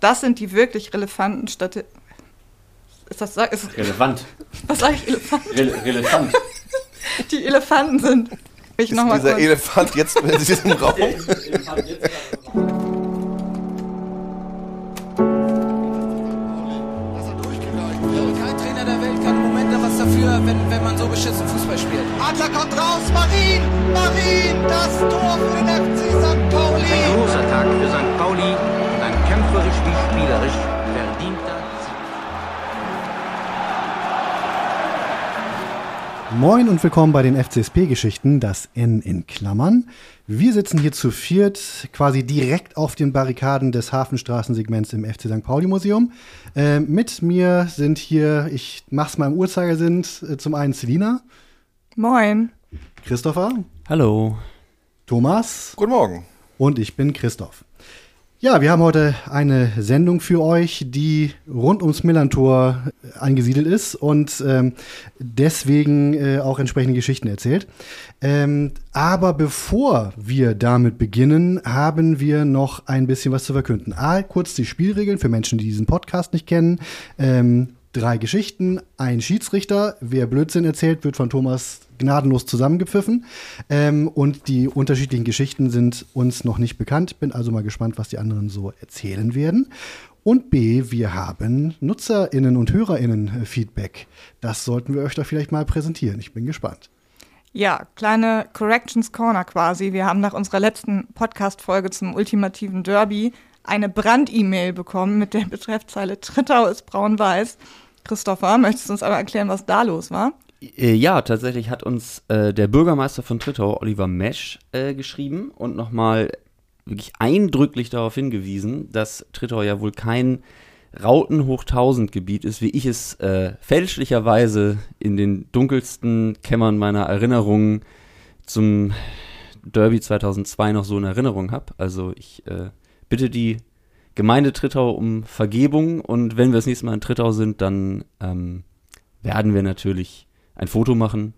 Das sind die wirklich relevanten Statistiken. Ist das ist, relevant? Was sage ich? Elefant? Re relevant. Die Elefanten sind. Ich ist dieser kurz. Elefant jetzt in diesem Raum? Elefant jetzt dafür, wenn, wenn man so beschissen Fußball spielt. Adler kommt raus, Marin, Marin, das Tor für den FC St. Pauli. Ein großer Tag für St. Pauli spielerisch verdienter Moin und willkommen bei den FCSP-Geschichten, das N in Klammern. Wir sitzen hier zu viert, quasi direkt auf den Barrikaden des Hafenstraßensegments im FC St. Pauli Museum. Äh, mit mir sind hier, ich mach's mal im Uhrzeigersinn, äh, zum einen Selina. Moin. Christopher. Hallo. Thomas. Guten Morgen. Und ich bin Christoph. Ja, wir haben heute eine Sendung für euch, die rund ums Millantor angesiedelt ist und ähm, deswegen äh, auch entsprechende Geschichten erzählt. Ähm, aber bevor wir damit beginnen, haben wir noch ein bisschen was zu verkünden. A, kurz die Spielregeln für Menschen, die diesen Podcast nicht kennen. Ähm, drei Geschichten, ein Schiedsrichter. Wer Blödsinn erzählt, wird von Thomas gnadenlos zusammengepfiffen. Ähm, und die unterschiedlichen Geschichten sind uns noch nicht bekannt. Bin also mal gespannt, was die anderen so erzählen werden. Und B, wir haben NutzerInnen und HörerInnen Feedback. Das sollten wir euch doch vielleicht mal präsentieren. Ich bin gespannt. Ja, kleine Corrections Corner quasi. Wir haben nach unserer letzten Podcast-Folge zum ultimativen Derby eine Brand-E-Mail bekommen mit der Betreffzeile Trittau ist braun-weiß. Christopher, möchtest du uns aber erklären, was da los war? Äh, ja, tatsächlich hat uns äh, der Bürgermeister von Trittau, Oliver Mesch, äh, geschrieben und nochmal wirklich eindrücklich darauf hingewiesen, dass Trittau ja wohl kein Rautenhoch-1000-Gebiet ist, wie ich es äh, fälschlicherweise in den dunkelsten Kämmern meiner Erinnerungen zum Derby 2002 noch so in Erinnerung habe. Also ich äh, bitte die Gemeinde Trittau um Vergebung und wenn wir das nächste Mal in Trittau sind, dann ähm, werden wir natürlich ein Foto machen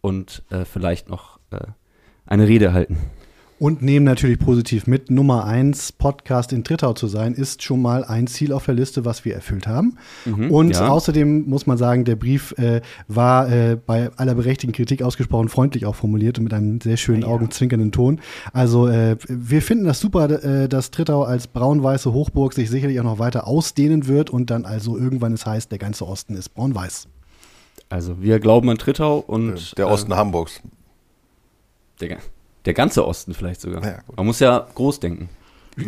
und äh, vielleicht noch äh, eine Rede halten. Und nehmen natürlich positiv mit, Nummer eins Podcast in Trittau zu sein, ist schon mal ein Ziel auf der Liste, was wir erfüllt haben. Mhm, und ja. außerdem muss man sagen, der Brief äh, war äh, bei aller berechtigten Kritik ausgesprochen freundlich auch formuliert und mit einem sehr schönen ja. augenzwinkernden Ton. Also äh, wir finden das super, äh, dass Trittau als braun-weiße Hochburg sich sicherlich auch noch weiter ausdehnen wird und dann also irgendwann es heißt, der ganze Osten ist braun-weiß. Also wir glauben an Trittau und der Osten Hamburgs. Der, der ganze Osten vielleicht sogar. Ja, Man muss ja groß denken.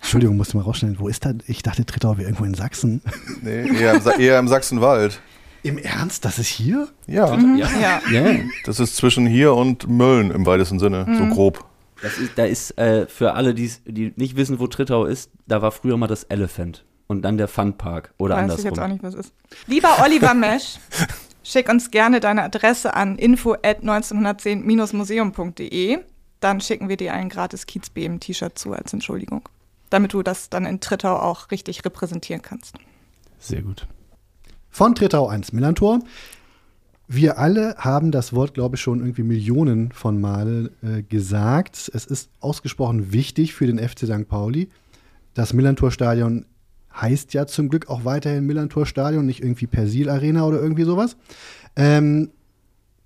Entschuldigung, musste mal rausstellen. Wo ist das? Ich dachte, Trittau wäre irgendwo in Sachsen. Nee, eher im, eher im Sachsenwald. Im Ernst? Das ist hier? Ja. Mhm. ja. ja. Das ist zwischen hier und Mölln im weitesten Sinne, mhm. so grob. Das ist, da ist äh, für alle, die nicht wissen, wo Trittau ist, da war früher mal das Elephant und dann der Funpark oder Weiß andersrum. Ich jetzt auch nicht, was ist. Lieber Oliver Mesch, Schick uns gerne deine Adresse an info@1910-museum.de. Dann schicken wir dir ein gratis Kiezbeben-T-Shirt zu als Entschuldigung, damit du das dann in Trittau auch richtig repräsentieren kannst. Sehr gut. Von Trittau 1 Millantor. Wir alle haben das Wort, glaube ich, schon irgendwie Millionen von Male äh, gesagt. Es ist ausgesprochen wichtig für den FC St. Pauli. Das Millantor-Stadion heißt ja zum Glück auch weiterhin Millantor Stadion, nicht irgendwie Persil Arena oder irgendwie sowas. Ähm,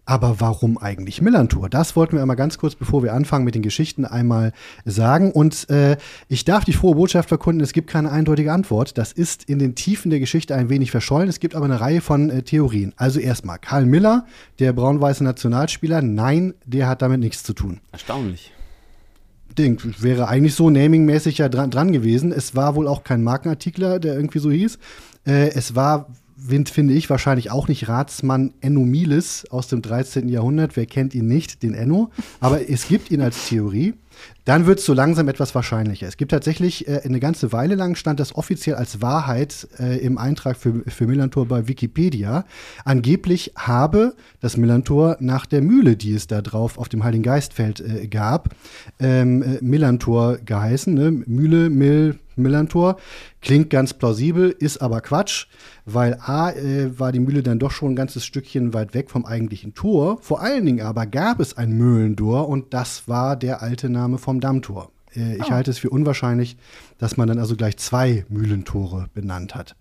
aber warum eigentlich Millantor? Das wollten wir einmal ganz kurz, bevor wir anfangen mit den Geschichten, einmal sagen. Und äh, ich darf die frohe Botschaft verkunden, es gibt keine eindeutige Antwort. Das ist in den Tiefen der Geschichte ein wenig verschollen. Es gibt aber eine Reihe von äh, Theorien. Also erstmal, Karl Miller, der braun-weiße Nationalspieler, nein, der hat damit nichts zu tun. Erstaunlich. Ding. Wäre eigentlich so namingmäßig ja dran, dran gewesen. Es war wohl auch kein Markenartikler, der irgendwie so hieß. Äh, es war finde ich, wahrscheinlich auch nicht Ratsmann Enno Miles aus dem 13. Jahrhundert. Wer kennt ihn nicht, den Enno? Aber es gibt ihn als Theorie. Dann wird es so langsam etwas wahrscheinlicher. Es gibt tatsächlich äh, eine ganze Weile lang stand das offiziell als Wahrheit äh, im Eintrag für, für Millantor bei Wikipedia. Angeblich habe das Millantor nach der Mühle, die es da drauf auf dem Heiligen Geistfeld äh, gab, ähm, äh, Millantor geheißen. Ne? Mühle, Mill, Millantor. Klingt ganz plausibel, ist aber Quatsch, weil A äh, war die Mühle dann doch schon ein ganzes Stückchen weit weg vom eigentlichen Tor. Vor allen Dingen aber gab es ein Mühlentor und das war der alte Name vom Dammtor. Äh, ich halte es für unwahrscheinlich, dass man dann also gleich zwei Mühlentore benannt hat.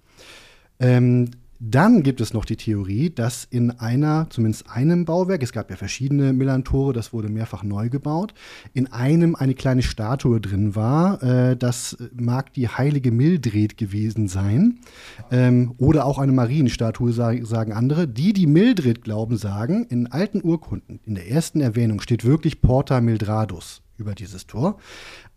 Ähm, dann gibt es noch die Theorie, dass in einer, zumindest einem Bauwerk, es gab ja verschiedene Millantore, das wurde mehrfach neu gebaut, in einem eine kleine Statue drin war. Äh, das mag die heilige Mildred gewesen sein. Ähm, oder auch eine Marienstatue, sag, sagen andere. Die, die Mildred glauben, sagen, in alten Urkunden, in der ersten Erwähnung steht wirklich Porta Mildradus über dieses Tor.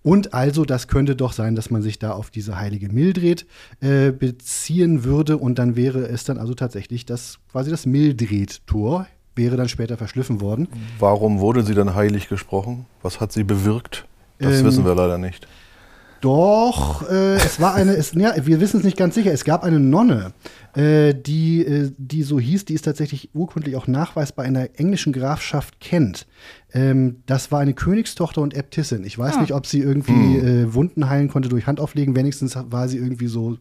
Und also, das könnte doch sein, dass man sich da auf diese heilige Mildred äh, beziehen würde. Und dann wäre es dann also tatsächlich das quasi das Mildred-Tor, wäre dann später verschliffen worden. Warum wurde sie dann heilig gesprochen? Was hat sie bewirkt? Das Ähm, wissen wir leider nicht. Doch, äh, es war eine, es, ja, wir wissen es nicht ganz sicher. Es gab eine Nonne, äh, die, äh, die so hieß, die ist tatsächlich urkundlich auch nachweisbar in der englischen Grafschaft Kent. Ähm, das war eine Königstochter und Äbtissin. Ich weiß nicht, ob sie irgendwie äh, Wunden heilen konnte durch Handauflegen. Wenigstens war sie irgendwie so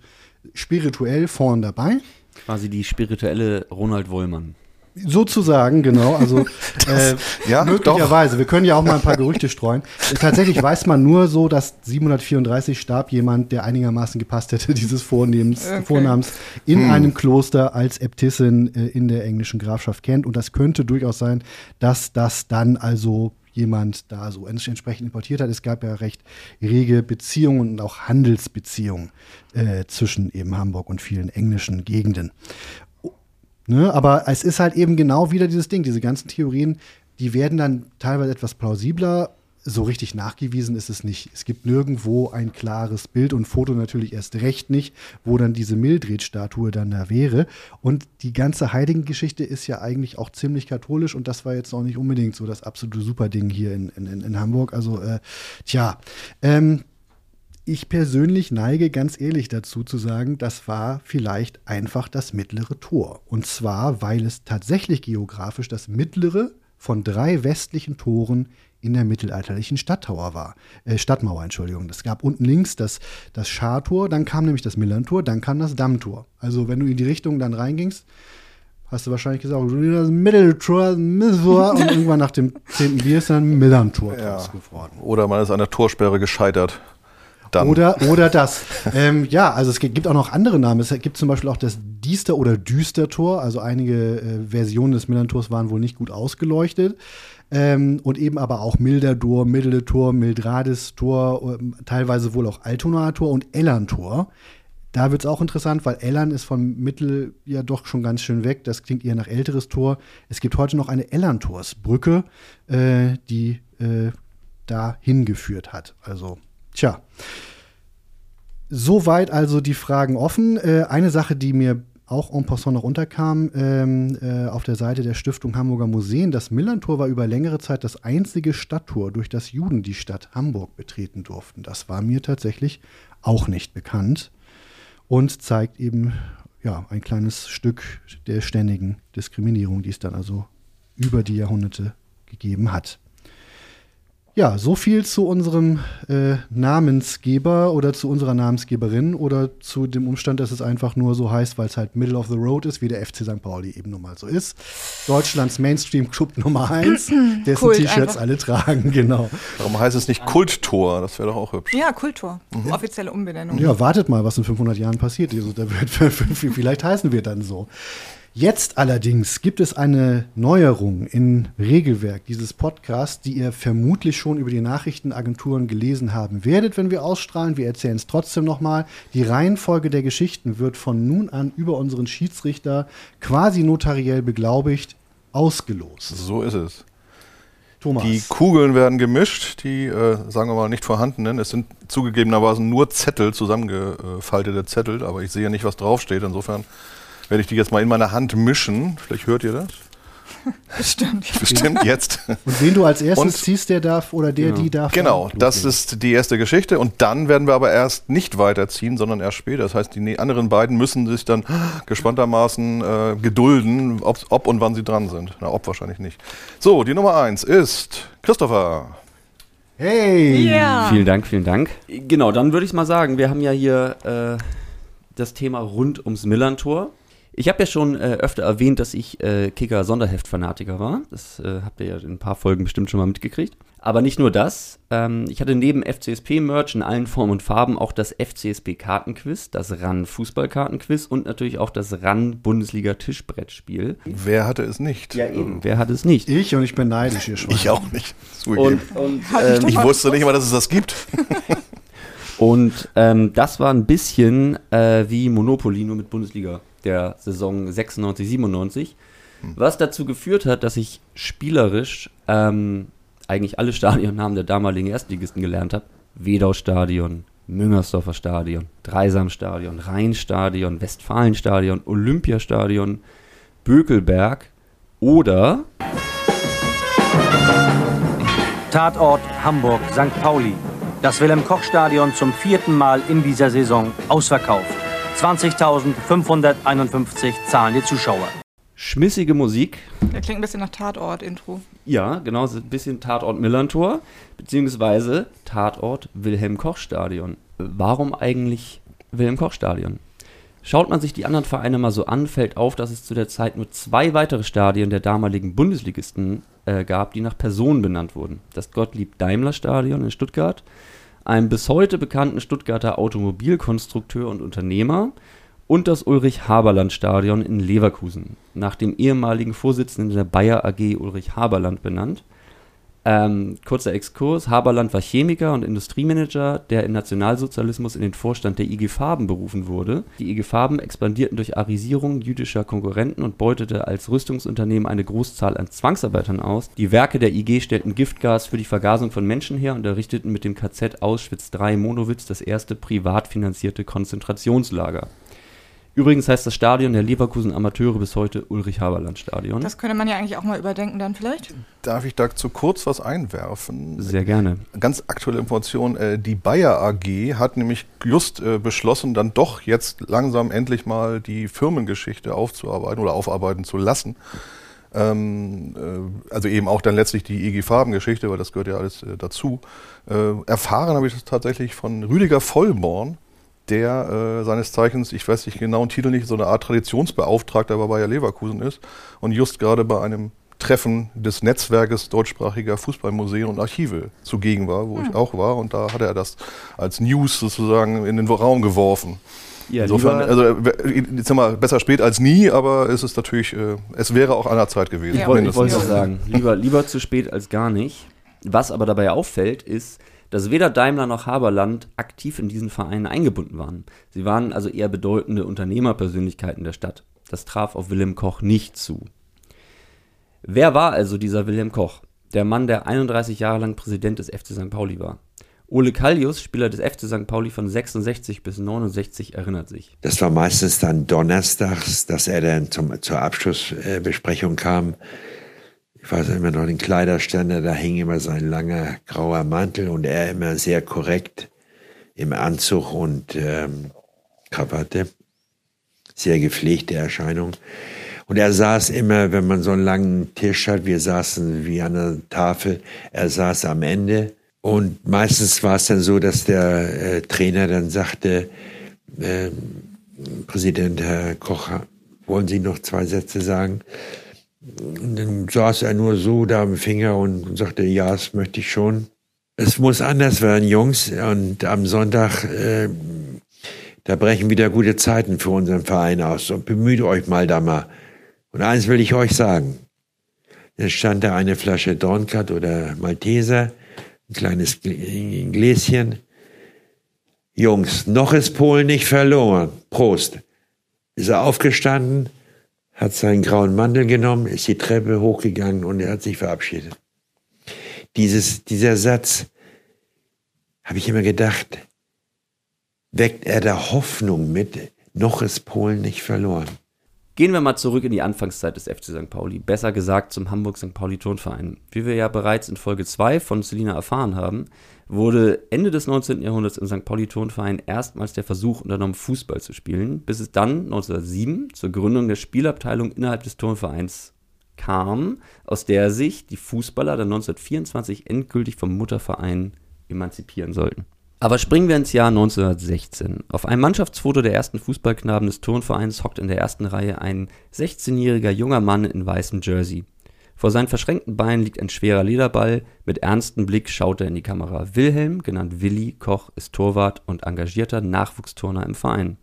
spirituell vorn dabei. Quasi die spirituelle Ronald Wollmann. Sozusagen, genau. Also äh, ja, möglicherweise. Wir können ja auch mal ein paar Gerüchte streuen. Äh, Tatsächlich weiß man nur so, dass 734 starb jemand, der einigermaßen gepasst hätte, dieses Vornehmens, Okay. Vornamens, in einem Kloster als Äbtissin äh, in der englischen Grafschaft kennt. Und das könnte durchaus sein, dass das dann also jemand da so ents- entsprechend importiert hat. Es gab ja recht rege Beziehungen und auch Handelsbeziehungen äh, zwischen eben Hamburg und vielen englischen Gegenden. Ne, aber es ist halt eben genau wieder dieses Ding, diese ganzen Theorien, die werden dann teilweise etwas plausibler. So richtig nachgewiesen ist es nicht. Es gibt nirgendwo ein klares Bild und Foto natürlich erst recht nicht, wo dann diese Mildred-Statue dann da wäre. Und die ganze Heiligengeschichte ist ja eigentlich auch ziemlich katholisch und das war jetzt auch nicht unbedingt so das absolute Superding hier in, in, in- Hamburg. Also, äh, tja, ähm, ich persönlich neige ganz ehrlich dazu zu sagen, das war vielleicht einfach das mittlere Tor. Und zwar, weil es tatsächlich geografisch das mittlere von drei westlichen Toren in der mittelalterlichen Stadttower war. Äh, Stadtmauer, Entschuldigung. Es gab unten links das, das Schartor, dann kam nämlich das Millerntor, dann kam das Dammtor. Also wenn du in die Richtung dann reingingst, hast du wahrscheinlich gesagt, das Mitteltor, Mitteltor und irgendwann nach dem zehnten Bier ist dann Millerntor Ja. geworden. Oder man ist an der Torsperre gescheitert. Dann. Oder, oder das. ähm, ja, also es gibt auch noch andere Namen. Es gibt zum Beispiel auch das Diester- oder Düstertor. Also einige äh, Versionen des Millern-Tors waren wohl nicht gut ausgeleuchtet. Ähm, und eben aber auch Milderdor, Mitteltor, Mildrades-Tor, ähm, teilweise wohl auch Altonaer Tor und Ellern-Tor. Da wird es auch interessant, weil Ellern ist von Mittel ja doch schon ganz schön weg. Das klingt eher nach älteres Tor. Es gibt heute noch eine Ellerntorsbrücke, äh, die äh, da hingeführt hat. Also, tja. Soweit also die Fragen offen. Äh, eine Sache, die mir auch en passant noch unterkam, ähm, äh, auf der Seite der Stiftung Hamburger Museen, das Millerntor war über längere Zeit das einzige Stadttor, durch das Juden die Stadt Hamburg betreten durften. Das war mir tatsächlich auch nicht bekannt und zeigt eben ja, ein kleines Stück der ständigen Diskriminierung, die es dann also über die Jahrhunderte gegeben hat. Ja, so viel zu unserem äh, Namensgeber oder zu unserer Namensgeberin oder zu dem Umstand, dass es einfach nur so heißt, weil es halt Middle of the Road ist, wie der FC St. Pauli eben nun mal so ist. Deutschlands Mainstream-Club Nummer eins, dessen Kult T-Shirts alle tragen, genau. Warum heißt es nicht Kulttor? Das wäre doch auch hübsch. Ja, Kultur. Offizielle Umbenennung. Ja, wartet mal, was in 500 Jahren passiert. Also, da wird, vielleicht heißen wir dann so. Jetzt allerdings gibt es eine Neuerung im Regelwerk dieses Podcasts, die ihr vermutlich schon über die Nachrichtenagenturen gelesen haben werdet, wenn wir ausstrahlen. Wir erzählen es trotzdem nochmal. Die Reihenfolge der Geschichten wird von nun an über unseren Schiedsrichter quasi notariell beglaubigt ausgelost. So ist es. Thomas. Die Kugeln werden gemischt, die, äh, sagen wir mal, nicht vorhandenen. Es sind zugegebenermaßen nur Zettel, zusammengefaltete Zettel, aber ich sehe ja nicht, was draufsteht. Insofern werde ich die jetzt mal in meiner Hand mischen. Vielleicht hört ihr das. Bestimmt. Ja. Bestimmt jetzt. Und wen du als erstes Und- ziehst, der darf oder der, die darf. Genau, dann das ist die erste Geschichte. Und dann werden wir aber erst nicht weiterziehen, sondern erst später. Das heißt, die ne- anderen beiden müssen sich dann gespanntermaßen äh, gedulden, ob, ob und wann sie dran sind. Na, ob wahrscheinlich nicht. So, die Nummer eins ist Christopher. Hey! Ja. Vielen Dank, vielen Dank. Genau, dann würde ich mal sagen, wir haben ja hier äh, das Thema rund ums Millantor. Ich habe ja schon äh, öfter erwähnt, dass ich äh, Kicker-Sonderheft-Fanatiker war. Das äh, habt ihr ja in ein paar Folgen bestimmt schon mal mitgekriegt. Aber nicht nur das. Ähm, ich hatte neben FCSP-Merch in allen Formen und Farben auch das FCSP-Kartenquiz, das RAN-Fußballkartenquiz und natürlich auch das RAN-Bundesliga-Tischbrettspiel. Wer hatte es nicht? Ja, eben. Wer hat es nicht? Ich und ich bin neidisch, ihr Schwein. Ich auch nicht. Zugegeben. Und, und, ähm, ich wusste nicht mal, dass es das gibt. und ähm, das war ein bisschen äh, wie Monopoly, nur mit Bundesliga der Saison 96, 97. Was dazu geführt hat, dass ich spielerisch ähm, eigentlich alle Stadionnamen der damaligen Erstligisten gelernt habe. Wedau-Stadion, Müngersdorfer Stadion, Dreisamstadion, Rheinstadion, Westfalenstadion, Olympiastadion, Bökelberg oder Tatort Hamburg St. Pauli. Das Wilhelm-Koch-Stadion zum vierten Mal in dieser Saison ausverkauft. 20.551 zahlende Zuschauer. schmissige Musik. Der klingt ein bisschen nach Tatort-Intro. Ja, genau, so ein bisschen Tatort Millantor, beziehungsweise Tatort Wilhelm-Koch-Stadion. Warum eigentlich Wilhelm-Koch-Stadion? Schaut man sich die anderen Vereine mal so an, fällt auf, dass es zu der Zeit nur zwei weitere Stadien der damaligen Bundesligisten äh, gab, die nach Personen benannt wurden. Das Gottlieb-Daimler-Stadion in Stuttgart, einem bis heute bekannten Stuttgarter Automobilkonstrukteur und Unternehmer und das Ulrich-Haberland-Stadion in Leverkusen, nach dem ehemaligen Vorsitzenden der Bayer AG Ulrich Haberland benannt. Ähm, kurzer Exkurs, Haberland war Chemiker und Industriemanager, der im Nationalsozialismus in den Vorstand der IG Farben berufen wurde. Die IG Farben expandierten durch Arisierung jüdischer Konkurrenten und beutete als Rüstungsunternehmen eine Großzahl an Zwangsarbeitern aus. Die Werke der IG stellten Giftgas für die Vergasung von Menschen her und errichteten mit dem KZ Auschwitz III Monowitz das erste privat finanzierte Konzentrationslager. Übrigens heißt das Stadion der Leverkusen Amateure bis heute Ulrich-Haberland-Stadion. Das könnte man ja eigentlich auch mal überdenken dann vielleicht. Darf ich dazu kurz was einwerfen? Sehr gerne. Ganz aktuelle Information, äh, die Bayer AG hat nämlich just äh, beschlossen, dann doch jetzt langsam endlich mal die Firmengeschichte aufzuarbeiten oder aufarbeiten zu lassen. Ähm, äh, also eben auch dann letztlich die IG Farben-Geschichte, weil das gehört ja alles dazu. Erfahren habe ich das tatsächlich von Rüdiger Vollborn, der äh, seines Zeichens, ich weiß nicht genau den Titel nicht, so eine Art Traditionsbeauftragter bei Bayer Leverkusen ist und just gerade bei einem Treffen des Netzwerkes deutschsprachiger Fußballmuseen und Archive zugegen war, wo ich auch war. Und da hat er das als News sozusagen in den Raum geworfen. Ja, Insofern, also äh, jetzt sind wir besser spät als nie, aber es ist natürlich, äh, es wäre auch an der Zeit gewesen. Ja, Ich wollte, ich mindestens. wollte es sagen, lieber, lieber zu spät als gar nicht. Was aber dabei auffällt, ist, dass weder Daimler noch Haberland aktiv in diesen Vereinen eingebunden waren. Sie waren also eher bedeutende Unternehmerpersönlichkeiten der Stadt. Das traf auf Wilhelm Koch nicht zu. Wer war also dieser Wilhelm Koch? Der Mann, der 31 Jahre lang Präsident des FC St. Pauli war. Ole Kallius, Spieler des FC St. Pauli von 66 bis 69, erinnert sich. Das war meistens dann donnerstags, dass er dann zum, zur Abschlussbesprechung kam. Ich weiß immer noch den Kleiderständer, da hing immer sein langer grauer Mantel und er immer sehr korrekt im Anzug und ähm, Krawatte. Sehr gepflegte Erscheinung. Und er saß immer, wenn man so einen langen Tisch hat, wir saßen wie an einer Tafel, er saß am Ende. Und meistens war es dann so, dass der äh, Trainer dann sagte, äh, Präsident Herr Koch, wollen Sie noch zwei Sätze sagen? Und dann saß er nur so da am Finger und sagte, ja, das möchte ich schon. Es muss anders werden, Jungs. Und am Sonntag, äh, da brechen wieder gute Zeiten für unseren Verein aus. Und bemüht euch mal da mal. Und eins will ich euch sagen. Es stand da eine Flasche Dornkat oder Malteser, ein kleines Gl- Gläschen. Jungs, noch ist Polen nicht verloren. Prost. Ist er aufgestanden, hat seinen grauen Mantel genommen, ist die Treppe hochgegangen und er hat sich verabschiedet. Dieses, dieser Satz, habe ich immer gedacht, weckt er da Hoffnung mit, noch ist Polen nicht verloren. Gehen wir mal zurück in die Anfangszeit des FC St. Pauli, besser gesagt zum Hamburg St. Pauli Turnverein. Wie wir ja bereits in Folge 2 von Selina erfahren haben, wurde Ende des 19. Jahrhunderts im St. Pauli Turnverein erstmals der Versuch unternommen, Fußball zu spielen, bis es dann 1907 zur Gründung der Spielabteilung innerhalb des Turnvereins kam, aus der sich die Fußballer dann 1924 endgültig vom Mutterverein emanzipieren sollten. Aber springen wir ins Jahr 1916. Auf einem Mannschaftsfoto der ersten Fußballknaben des Turnvereins hockt in der ersten Reihe ein 16-jähriger junger Mann in weißem Jersey. Vor seinen verschränkten Beinen liegt ein schwerer Lederball. Mit ernstem Blick schaut er in die Kamera. Wilhelm, genannt Willi Koch, ist Torwart und engagierter Nachwuchsturner im Verein.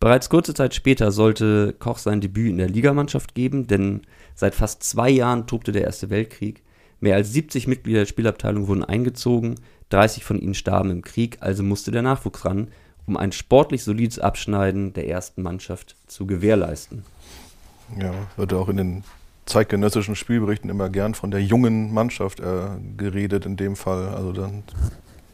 Bereits kurze Zeit später sollte Koch sein Debüt in der Ligamannschaft geben, denn seit fast zwei Jahren tobte der Erste Weltkrieg. Mehr als 70 Mitglieder der Spielabteilung wurden eingezogen, 30 von ihnen starben im Krieg, also musste der Nachwuchs ran, um ein sportlich solides Abschneiden der ersten Mannschaft zu gewährleisten. Ja, wird auch in den zeitgenössischen Spielberichten immer gern von der jungen Mannschaft äh, geredet in dem Fall. Also dann,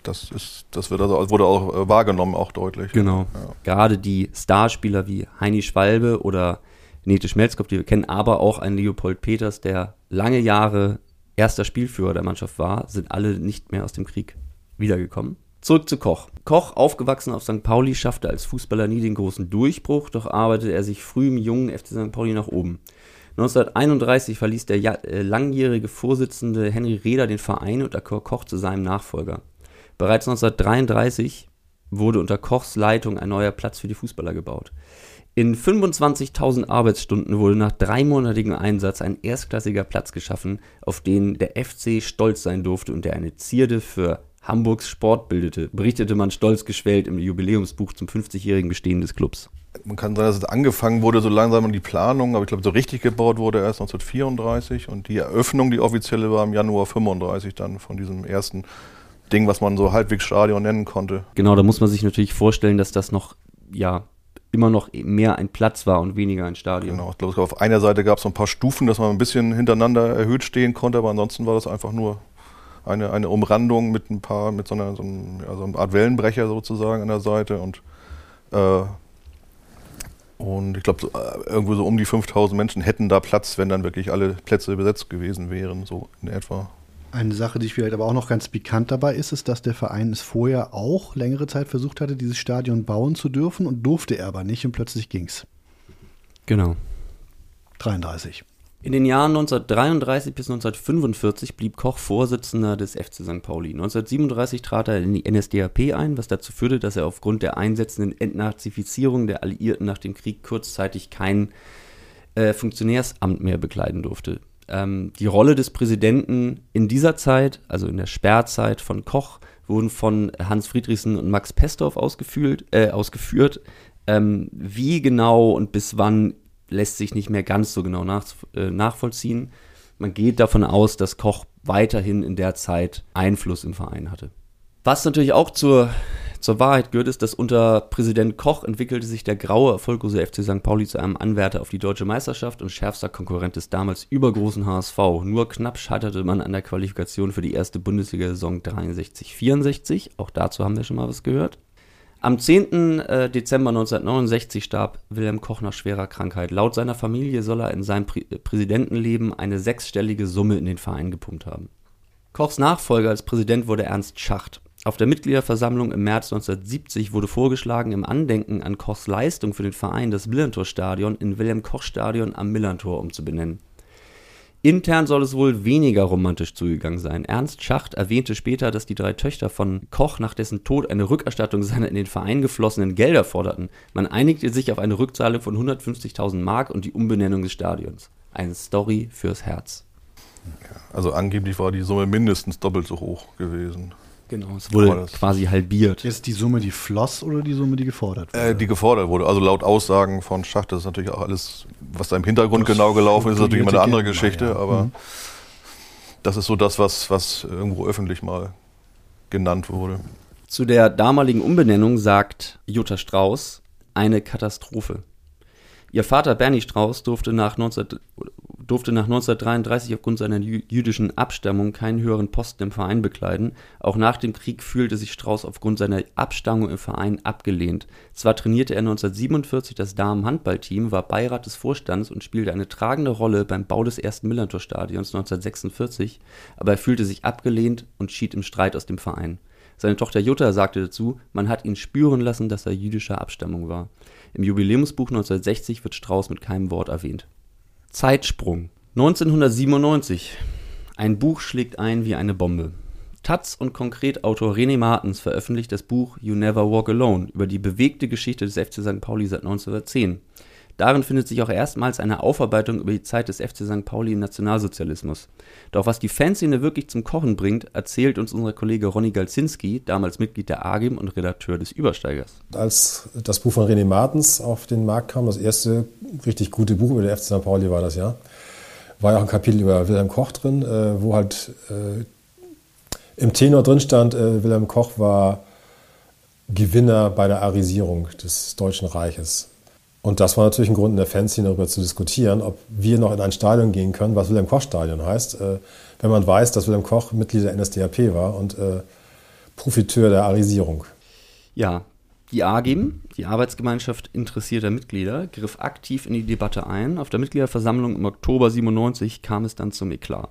das ist, das wird also, wurde auch äh, wahrgenommen, auch deutlich. Genau. Ja. Gerade die Starspieler wie Heini Schwalbe oder Nete Schmelzkopf, die wir kennen, aber auch ein Leopold Peters, der lange Jahre erster Spielführer der Mannschaft war, sind alle nicht mehr aus dem Krieg wiedergekommen. Zurück zu Koch. Koch, aufgewachsen auf St. Pauli, schaffte als Fußballer nie den großen Durchbruch, doch arbeitete er sich früh im jungen FC St. Pauli nach oben. 1931 verließ der äh, langjährige Vorsitzende Henry Reder den Verein und erkor Koch zu seinem Nachfolger. Bereits 1933 wurde unter Kochs Leitung ein neuer Platz für die Fußballer gebaut. In 25.000 Arbeitsstunden wurde nach dreimonatigem Einsatz ein erstklassiger Platz geschaffen, auf den der FC stolz sein durfte und der eine Zierde für Hamburgs Sport bildete, berichtete man stolz geschwellt im Jubiläumsbuch zum 50-jährigen Bestehen des Clubs. Man kann sagen, dass es angefangen wurde so langsam in die Planung, aber ich glaube, so richtig gebaut wurde erst 1934 und die Eröffnung, die offizielle, war im Januar 35 dann von diesem ersten Ding, was man so halbwegs Stadion nennen konnte. Genau, da muss man sich natürlich vorstellen, dass das noch, ja, immer noch mehr ein Platz war und weniger ein Stadion. Genau, ich glaube, auf einer Seite gab es so ein paar Stufen, dass man ein bisschen hintereinander erhöht stehen konnte, aber ansonsten war das einfach nur eine, eine Umrandung mit ein paar, mit so einer, so, einem, ja, so einer Art Wellenbrecher sozusagen an der Seite und äh, und ich glaube, so, äh, irgendwo so um die 5000 Menschen hätten da Platz, wenn dann wirklich alle Plätze besetzt gewesen wären, so in etwa. Eine Sache, die vielleicht aber auch noch ganz pikant dabei ist, ist, dass der Verein es vorher auch längere Zeit versucht hatte, dieses Stadion bauen zu dürfen und durfte er aber nicht und plötzlich ging's. Genau. 33. In den Jahren 1933 bis 1945 blieb Koch Vorsitzender des FC St. Pauli. 1937 trat er in die NSDAP ein, was dazu führte, dass er aufgrund der einsetzenden Entnazifizierung der Alliierten nach dem Krieg kurzzeitig kein äh, Funktionärsamt mehr bekleiden durfte. Ähm, die Rolle des Präsidenten in dieser Zeit, also in der Sperrzeit von Koch, wurden von Hans Friedrichsen und Max Pestorf ausgeführt. Äh, ausgeführt. Ähm, wie genau und bis wann lässt sich nicht mehr ganz so genau nach, äh, nachvollziehen. Man geht davon aus, dass Koch weiterhin in der Zeit Einfluss im Verein hatte. Was natürlich auch zur, zur Wahrheit gehört, ist, dass unter Präsident Koch entwickelte sich der graue, erfolglose FC St. Pauli zu einem Anwärter auf die deutsche Meisterschaft und schärfster Konkurrent des damals übergroßen HSV. Nur knapp scheiterte man an der Qualifikation für die erste Bundesliga-Saison 63-64. Auch dazu haben wir schon mal was gehört. Am 10. äh, Dezember 1969 starb Wilhelm Koch nach schwerer Krankheit. Laut seiner Familie soll er in seinem Prä Präsidentenleben eine sechsstellige Summe in den Verein gepumpt haben. Kochs Nachfolger als Präsident wurde Ernst Schacht. Auf der Mitgliederversammlung im März 1970 wurde vorgeschlagen, im Andenken an Kochs Leistung für den Verein das Millantor-Stadion in Wilhelm-Koch-Stadion am Millantor umzubenennen. Intern soll es wohl weniger romantisch zugegangen sein. Ernst Schacht erwähnte später, dass die drei Töchter von Koch nach dessen Tod eine Rückerstattung seiner in den Verein geflossenen Gelder forderten. Man einigte sich auf eine Rückzahlung von 150.000 Mark und die Umbenennung des Stadions. Eine Story fürs Herz. Also angeblich war die Summe mindestens doppelt so hoch gewesen. Genau, es wurde quasi halbiert. Ist die Summe, die floss oder die Summe, die gefordert wurde? Äh, die gefordert wurde. Also laut Aussagen von Schacht, das ist natürlich auch alles, was da im Hintergrund das genau gelaufen ist, ist natürlich immer eine andere Geschichte, ja. aber mhm. das ist so das, was, was irgendwo öffentlich mal genannt wurde. Zu der damaligen Umbenennung sagt Jutta Strauß eine Katastrophe. Ihr Vater Bernie Strauß durfte nach, 19, durfte nach 1933 aufgrund seiner jüdischen Abstammung keinen höheren Posten im Verein bekleiden. Auch nach dem Krieg fühlte sich Strauß aufgrund seiner Abstammung im Verein abgelehnt. Zwar trainierte er 1947 das Damenhandballteam, war Beirat des Vorstands und spielte eine tragende Rolle beim Bau des ersten Millantor-Stadions 1946, aber er fühlte sich abgelehnt und schied im Streit aus dem Verein. Seine Tochter Jutta sagte dazu, man hat ihn spüren lassen, dass er jüdischer Abstammung war. Im Jubiläumsbuch 1960 wird Strauß mit keinem Wort erwähnt. Zeitsprung. 1997. Ein Buch schlägt ein wie eine Bombe. Taz und Konkretautor René Martens veröffentlicht das Buch You Never Walk Alone über die bewegte Geschichte des FC St. Pauli seit 1910. Darin findet sich auch erstmals eine Aufarbeitung über die Zeit des FC St. Pauli im Nationalsozialismus. Doch was die Fanszene wirklich zum Kochen bringt, erzählt uns unser Kollege Ronny Galzinski, damals Mitglied der AGIM und Redakteur des Übersteigers. Als das Buch von René Martens auf den Markt kam, das erste richtig gute Buch über den FC St. Pauli war das ja, war ja auch ein Kapitel über Wilhelm Koch drin, äh, wo halt äh, im Tenor drin stand, äh, Wilhelm Koch war Gewinner bei der Arisierung des Deutschen Reiches. Und das war natürlich ein Grund in der Fanszene darüber zu diskutieren, ob wir noch in ein Stadion gehen können, was Wilhelm Koch Stadion heißt, äh, wenn man weiß, dass Wilhelm Koch Mitglied der NSDAP war und äh, Profiteur der Arisierung. Ja, die AGIM, die Arbeitsgemeinschaft interessierter Mitglieder, griff aktiv in die Debatte ein. Auf der Mitgliederversammlung im Oktober 97 kam es dann zum Eklat.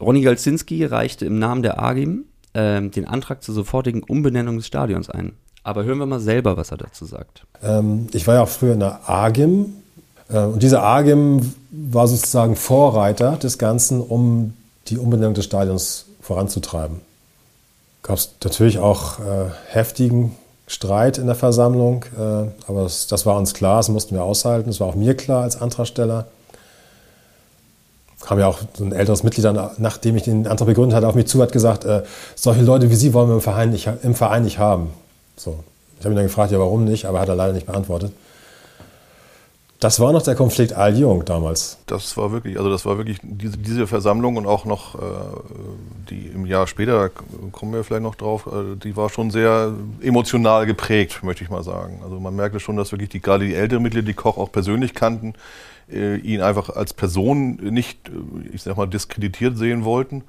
Ronny Galzinski reichte im Namen der AGIM äh, den Antrag zur sofortigen Umbenennung des Stadions ein. Aber hören wir mal selber, was er dazu sagt. Ähm, ich war ja auch früher in der AGIM. Äh, und diese AGIM war sozusagen Vorreiter des Ganzen, um die Umbenennung des Stadions voranzutreiben. Gab es natürlich auch äh, heftigen Streit in der Versammlung, äh, aber das, das, war uns klar, das mussten wir aushalten. Das war auch mir klar als Antragsteller. Kam ja auch so ein älteres Mitglied, nachdem ich den Antrag begründet hatte, auf mich zu, hat gesagt, äh, solche Leute wie Sie wollen wir im Verein nicht, im Verein nicht haben. So. Ich habe ihn dann gefragt, ja, warum nicht, aber hat er leider nicht beantwortet. Das war noch der Konflikt Al-Jung damals. Das war wirklich, also das war wirklich diese, diese Versammlung und auch noch äh, die im Jahr später, da kommen wir vielleicht noch drauf, äh, die war schon sehr emotional geprägt, möchte ich mal sagen. Also man merkte schon, dass wirklich die, gerade die älteren Mitglieder, die Koch auch persönlich kannten, äh, ihn einfach als Person nicht, äh, ich sag mal, diskreditiert sehen wollten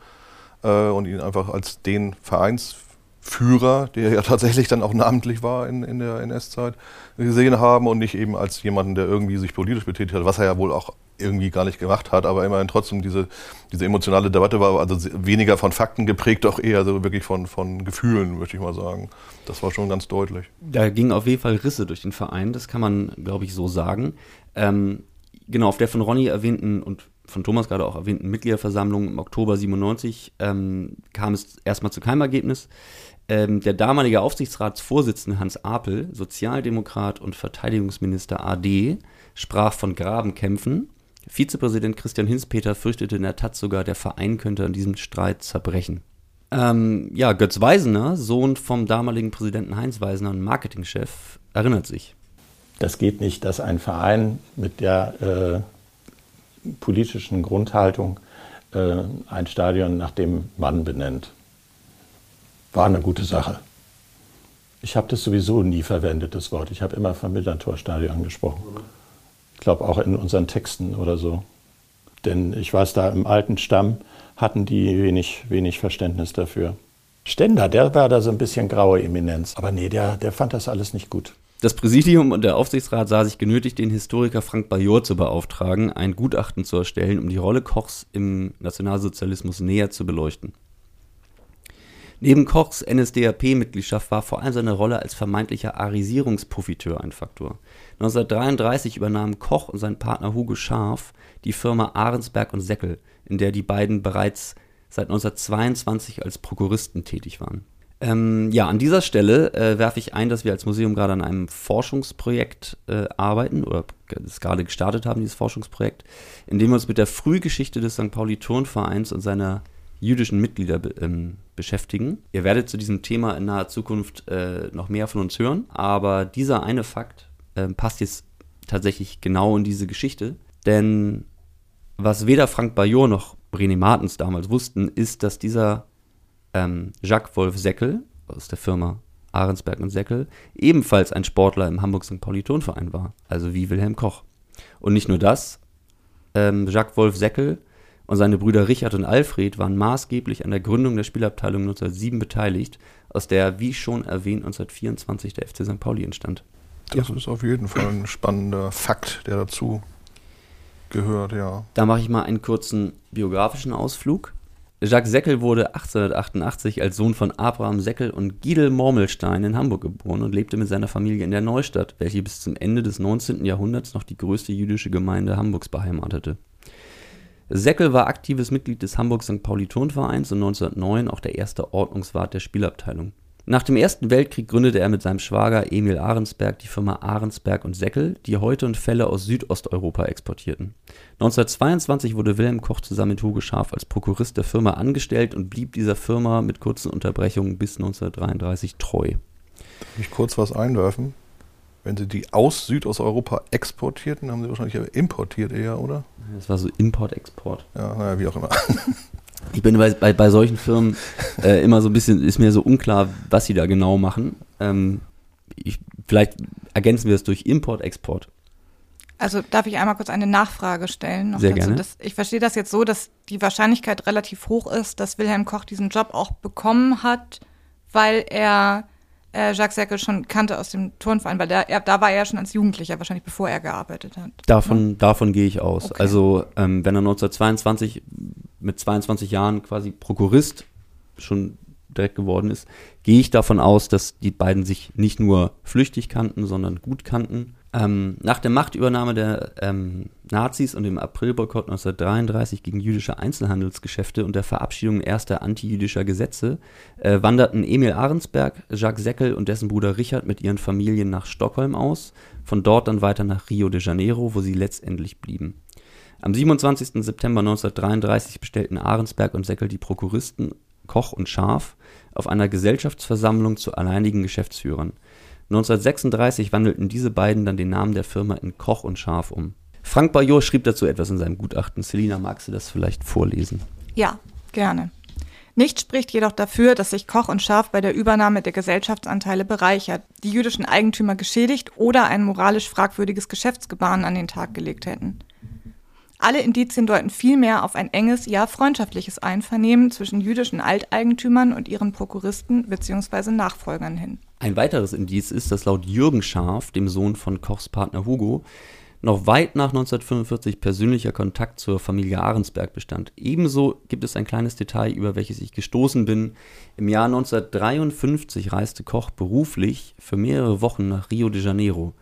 äh, und ihn einfach als den Vereins Führer, der ja tatsächlich dann auch namentlich war in, in der NS-Zeit, gesehen haben und nicht eben als jemanden, der irgendwie sich politisch betätigt hat, was er ja wohl auch irgendwie gar nicht gemacht hat, aber immerhin trotzdem diese, diese emotionale Debatte war also weniger von Fakten geprägt, doch eher so wirklich von, von Gefühlen, möchte ich mal sagen. Das war schon ganz deutlich. Da gingen auf jeden Fall Risse durch den Verein, das kann man, glaube ich, so sagen. Ähm, genau, auf der von Ronny erwähnten und von Thomas gerade auch erwähnten Mitgliederversammlung im Oktober 97 ähm, kam es erstmal zu keinem Ergebnis. Ähm, der damalige Aufsichtsratsvorsitzende Hans Apel, Sozialdemokrat und Verteidigungsminister AD, sprach von Grabenkämpfen. Vizepräsident Christian Hinspeter fürchtete in der Tat sogar, der Verein könnte an diesem Streit zerbrechen. Ähm, ja, Götz Weisener, Sohn vom damaligen Präsidenten Heinz Weisener und Marketingchef, erinnert sich. Das geht nicht, dass ein Verein mit der äh, politischen Grundhaltung äh, ein Stadion nach dem Mann benennt war eine gute Sache. Ich habe das sowieso nie verwendet, das Wort. Ich habe immer vom Millantor-Stadion gesprochen. Ich glaube auch in unseren Texten oder so. Denn ich weiß, da im alten Stamm hatten die wenig, wenig Verständnis dafür. Stender, der war da so ein bisschen graue Eminenz. Aber nee, der, der fand das alles nicht gut. Das Präsidium und der Aufsichtsrat sah sich genötigt, den Historiker Frank Bajor zu beauftragen, ein Gutachten zu erstellen, um die Rolle Kochs im Nationalsozialismus näher zu beleuchten. Neben Kochs NSDAP-Mitgliedschaft war vor allem seine Rolle als vermeintlicher Arisierungsprofiteur ein Faktor. 1933 übernahmen Koch und sein Partner Hugo Scharf die Firma Ahrensberg und Säckel, in der die beiden bereits seit 1922 als Prokuristen tätig waren. Ähm, ja, an dieser Stelle äh, werfe ich ein, dass wir als Museum gerade an einem Forschungsprojekt äh, arbeiten oder es gerade gestartet haben, dieses Forschungsprojekt, in dem wir uns mit der Frühgeschichte des St. Pauli Turnvereins und seiner jüdischen Mitglieder ähm, beschäftigen. Ihr werdet zu diesem Thema in naher Zukunft äh, noch mehr von uns hören, aber dieser eine Fakt äh, passt jetzt tatsächlich genau in diese Geschichte, denn was weder Frank Bajor noch René Martens damals wussten, ist, dass dieser ähm, Jacques Wolf Säckel aus der Firma Ahrensberg und Säckel ebenfalls ein Sportler im Hamburg St. Pauli Turnverein war, also wie Wilhelm Koch. Und nicht nur das, ähm, Jacques Wolf Säckel und seine Brüder Richard und Alfred waren maßgeblich an der Gründung der Spielabteilung 1907 beteiligt, aus der, wie schon erwähnt, 1924 der FC St. Pauli entstand. Das ja. ist auf jeden Fall ein spannender Fakt, der dazu gehört, ja. Da mache ich mal einen kurzen biografischen Ausflug. Jacques Seckel wurde 1888 als Sohn von Abraham Seckel und Giedel Mormelstein in Hamburg geboren und lebte mit seiner Familie in der Neustadt, welche bis zum Ende des 19. Jahrhunderts noch die größte jüdische Gemeinde Hamburgs beheimatete. Seckel war aktives Mitglied des Hamburg St. Pauli Turnvereins und 1909 auch der erste Ordnungswart der Spielabteilung. Nach dem Ersten Weltkrieg gründete er mit seinem Schwager Emil Ahrensberg die Firma Ahrensberg und Säckel, die Häute und Felle aus Südosteuropa exportierten. 1922 wurde Wilhelm Koch zusammen mit Hugo Scharf als Prokurist der Firma angestellt und blieb dieser Firma mit kurzen Unterbrechungen bis 1933 treu. Darf ich kurz was einwerfen? Wenn Sie die aus Südosteuropa exportierten, haben Sie wahrscheinlich importiert eher, oder? Das war so Import-Export. Ja, naja, wie auch immer. Ich bin bei, bei, bei solchen Firmen äh, immer so ein bisschen, ist mir so unklar, was sie da genau machen. Ähm, ich, vielleicht ergänzen wir es durch Import-Export. Also darf ich einmal kurz eine Nachfrage stellen? Noch Sehr dazu? gerne. Das, ich verstehe das jetzt so, dass die Wahrscheinlichkeit relativ hoch ist, dass Wilhelm Koch diesen Job auch bekommen hat, weil er äh, Jacques Seckel schon kannte aus dem Turnverein, weil der, er, da war er schon als Jugendlicher, wahrscheinlich bevor er gearbeitet hat. Davon, davon gehe ich aus. Okay. Also, ähm, wenn er 1922 mit 22 Jahren quasi Prokurist schon direkt geworden ist, gehe ich davon aus, dass die beiden sich nicht nur flüchtig kannten, sondern gut kannten. Ähm, nach der Machtübernahme der ähm, Nazis und dem Aprilboykott 1933 gegen jüdische Einzelhandelsgeschäfte und der Verabschiedung erster antijüdischer Gesetze äh, wanderten Emil Ahrensberg, Jacques Seckel und dessen Bruder Richard mit ihren Familien nach Stockholm aus, von dort dann weiter nach Rio de Janeiro, wo sie letztendlich blieben. Am 27. September 1933 bestellten Ahrensberg und Seckel die Prokuristen Koch und Scharf auf einer Gesellschaftsversammlung zu alleinigen Geschäftsführern. 1936 wandelten diese beiden dann den Namen der Firma in Koch und Scharf um. Frank Bajor schrieb dazu etwas in seinem Gutachten. Selina, magst du das vielleicht vorlesen? Ja, gerne. Nichts spricht jedoch dafür, dass sich Koch und Scharf bei der Übernahme der Gesellschaftsanteile bereichert, die jüdischen Eigentümer geschädigt oder ein moralisch fragwürdiges Geschäftsgebaren an den Tag gelegt hätten. Alle Indizien deuten vielmehr auf ein enges, ja freundschaftliches Einvernehmen zwischen jüdischen Alteigentümern und ihren Prokuristen bzw. Nachfolgern hin. Ein weiteres Indiz ist, dass laut Jürgen Scharf, dem Sohn von Kochs Partner Hugo, noch weit nach 1945 persönlicher Kontakt zur Familie Ahrensberg bestand. Ebenso gibt es ein kleines Detail, über welches ich gestoßen bin. Im Jahr 1953 reiste Koch beruflich für mehrere Wochen nach Rio de Janeiro.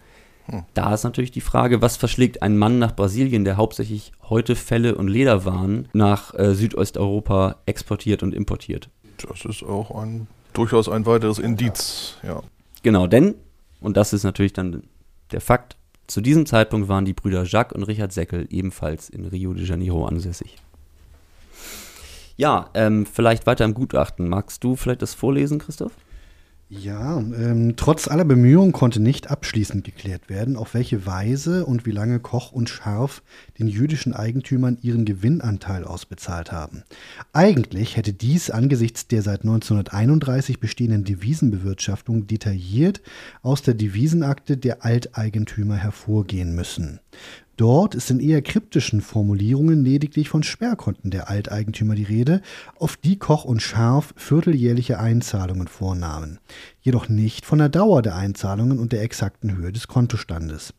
Da ist natürlich die Frage, was verschlägt ein Mann nach Brasilien, der hauptsächlich heute Felle und Lederwaren nach äh, Südosteuropa exportiert und importiert. Das ist auch ein, durchaus ein weiteres Indiz, ja. Genau, denn, und das ist natürlich dann der Fakt, zu diesem Zeitpunkt waren die Brüder Jacques und Richard Seckel ebenfalls in Rio de Janeiro ansässig. Ja, ähm, vielleicht weiter im Gutachten. Magst du vielleicht das vorlesen, Christoph? Ja, ähm, trotz aller Bemühungen konnte nicht abschließend geklärt werden, auf welche Weise und wie lange Koch und Scharf den jüdischen Eigentümern ihren Gewinnanteil ausbezahlt haben. Eigentlich hätte dies angesichts der seit 1931 bestehenden Devisenbewirtschaftung detailliert aus der Devisenakte der Alteigentümer hervorgehen müssen. Dort ist in eher kryptischen Formulierungen lediglich von Sperrkonten der Alteigentümer die Rede, auf die Koch und Scharf vierteljährliche Einzahlungen vornahmen, jedoch nicht von der Dauer der Einzahlungen und der exakten Höhe des Kontostandes.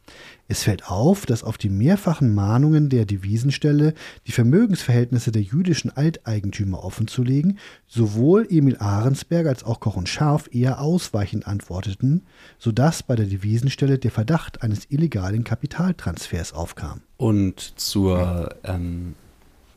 Es fällt auf, dass auf die mehrfachen Mahnungen der Devisenstelle, die Vermögensverhältnisse der jüdischen Alteigentümer offenzulegen, sowohl Emil Ahrensberg als auch Koch und Scharf eher ausweichend antworteten, sodass bei der Devisenstelle der Verdacht eines illegalen Kapitaltransfers aufkam. Und zur ähm,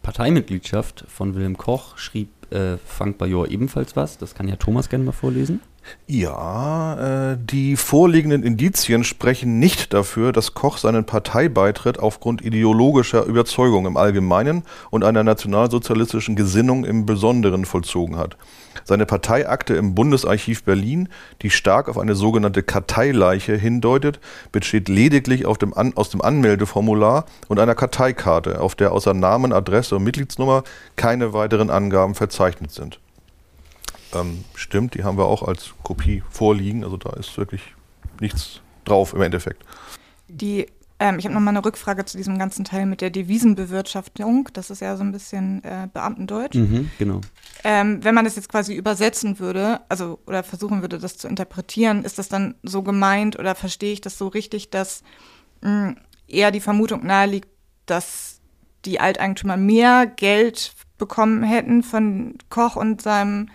Parteimitgliedschaft von Wilhelm Koch schrieb äh, Frank Bajor ebenfalls was. Das kann ja Thomas gerne mal vorlesen. Ja, äh, die vorliegenden Indizien sprechen nicht dafür, dass Koch seinen Parteibeitritt aufgrund ideologischer Überzeugung im Allgemeinen und einer nationalsozialistischen Gesinnung im Besonderen vollzogen hat. Seine Parteiakte im Bundesarchiv Berlin, die stark auf eine sogenannte Karteileiche hindeutet, besteht lediglich dem aus dem Anmeldeformular und einer Karteikarte, auf der außer Namen, Adresse und Mitgliedsnummer keine weiteren Angaben verzeichnet sind. Ähm, stimmt, die haben wir auch als Kopie vorliegen. Also da ist wirklich nichts drauf im Endeffekt. Die, ähm, ich habe nochmal eine Rückfrage zu diesem ganzen Teil mit der Devisenbewirtschaftung. Das ist ja so ein bisschen äh, Beamtendeutsch. Mhm, genau. Ähm, wenn man das jetzt quasi übersetzen würde, also oder versuchen würde, das zu interpretieren, ist das dann so gemeint oder verstehe ich das so richtig, dass mh, eher die Vermutung naheliegt, dass die Alteigentümer mehr Geld bekommen hätten von Koch und seinem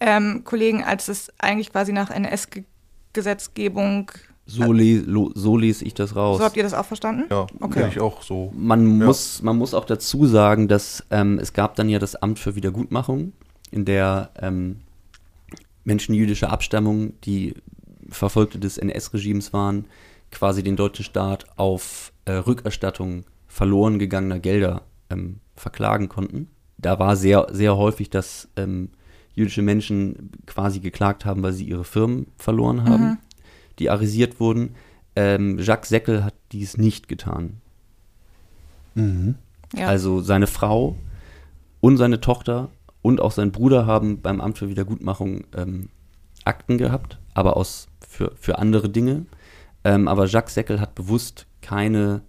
ähm, Kollegen, als es eigentlich quasi nach NS-Gesetzgebung. So, le lo so lese ich das raus. So habt ihr das auch verstanden? Ja, Okay. okay. ich auch so. Man, Ja. muss, man muss auch dazu sagen, dass ähm, es gab dann ja das Amt für Wiedergutmachung, in der ähm, Menschen jüdischer Abstammung, die Verfolgte des NS-Regimes waren, quasi den deutschen Staat auf äh, Rückerstattung verloren gegangener Gelder ähm, verklagen konnten. Da war sehr, sehr häufig, dass ähm, jüdische Menschen quasi geklagt haben, weil sie ihre Firmen verloren haben, Mhm. die arisiert wurden. Ähm, Jacques Seckel hat dies nicht getan. Ja. Also seine Frau und seine Tochter und auch sein Bruder haben beim Amt für Wiedergutmachung ähm, Akten gehabt, aber aus für, für andere Dinge. Ähm, aber Jacques Seckel hat bewusst keine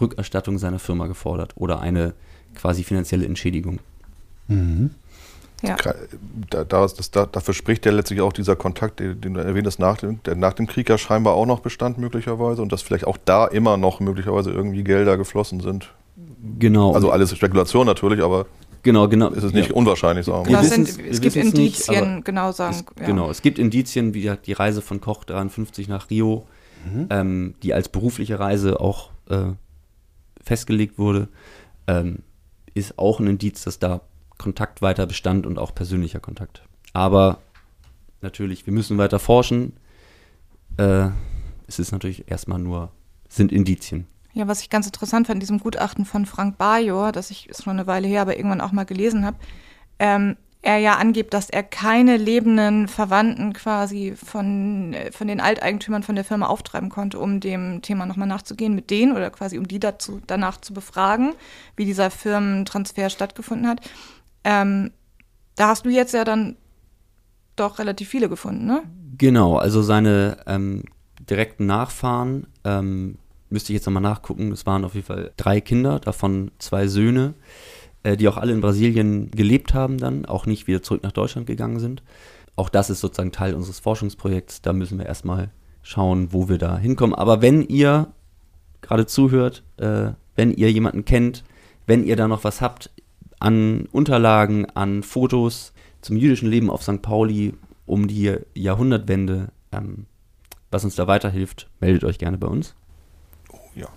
Rückerstattung seiner Firma gefordert oder eine quasi finanzielle Entschädigung. Ja. Da, da, das, da, dafür spricht ja letztlich auch dieser Kontakt, den, den du erwähnt hast, nach dem, der nach dem Krieg ja scheinbar auch noch bestand, möglicherweise, und dass vielleicht auch da immer noch möglicherweise irgendwie Gelder geflossen sind. Genau. Also alles Spekulation natürlich, aber genau, genau. es ist nicht ja. unwahrscheinlich, sagen wir Genau, mal. es, es gibt nicht, Indizien, aber genau sagen. Es, ja. Genau, es gibt Indizien, wie die Reise von Koch 53 nach Rio, ähm, die als berufliche Reise auch äh, festgelegt wurde, ähm, ist auch ein Indiz, dass da Kontakt weiter bestand und auch persönlicher Kontakt. Aber natürlich, wir müssen weiter forschen. Äh, es ist natürlich erstmal nur, sind Indizien. Ja, was ich ganz interessant fand in diesem Gutachten von Frank Bajor, das ich ist schon eine Weile her, aber irgendwann auch mal gelesen habe, ähm, er ja angibt, dass er keine lebenden Verwandten quasi von, äh, von den Alteigentümern von der Firma auftreiben konnte, um dem Thema nochmal nachzugehen mit denen oder quasi um die dazu, danach zu befragen, wie dieser Firmentransfer stattgefunden hat. Ähm, da hast du jetzt ja dann doch relativ viele gefunden, ne? Genau, also seine ähm, direkten Nachfahren, ähm, müsste ich jetzt nochmal nachgucken, es waren auf jeden Fall drei Kinder, davon zwei Söhne, äh, die auch alle in Brasilien gelebt haben dann, auch nicht wieder zurück nach Deutschland gegangen sind. Auch das ist sozusagen Teil unseres Forschungsprojekts, da müssen wir erstmal schauen, wo wir da hinkommen. Aber wenn ihr gerade zuhört, äh, wenn ihr jemanden kennt, wenn ihr da noch was habt an Unterlagen, an Fotos zum jüdischen Leben auf St. Pauli um die Jahrhundertwende, ähm, was uns da weiterhilft, meldet euch gerne bei uns. ja.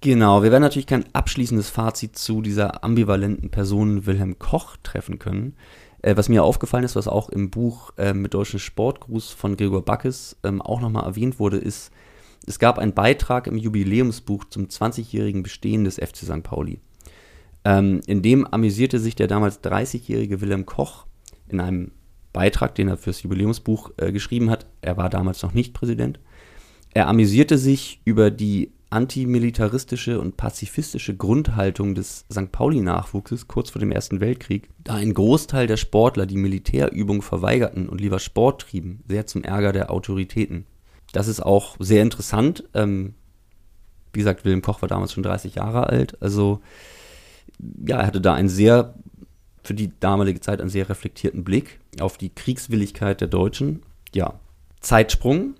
Genau, wir werden natürlich kein abschließendes Fazit zu dieser ambivalenten Person Wilhelm Koch treffen können. Äh, was mir aufgefallen ist, was auch im Buch äh, mit deutschen Sportgruß von Gregor Backes ähm, auch nochmal erwähnt wurde, ist, es gab einen Beitrag im Jubiläumsbuch zum 20-jährigen Bestehen des FC St. Pauli. Ähm, in dem amüsierte sich der damals 30-jährige Wilhelm Koch in einem Beitrag, den er fürs Jubiläumsbuch äh, geschrieben hat. Er war damals noch nicht Präsident. Er amüsierte sich über die antimilitaristische und pazifistische Grundhaltung des St. Pauli-Nachwuchses kurz vor dem Ersten Weltkrieg, da ein Großteil der Sportler die Militärübung verweigerten und lieber Sport trieben, sehr zum Ärger der Autoritäten. Das ist auch sehr interessant. Ähm, wie gesagt, Wilhelm Koch war damals schon 30 Jahre alt, also ja, er hatte da einen sehr, für die damalige Zeit einen sehr reflektierten Blick auf die Kriegswilligkeit der Deutschen. Ja, Zeitsprung,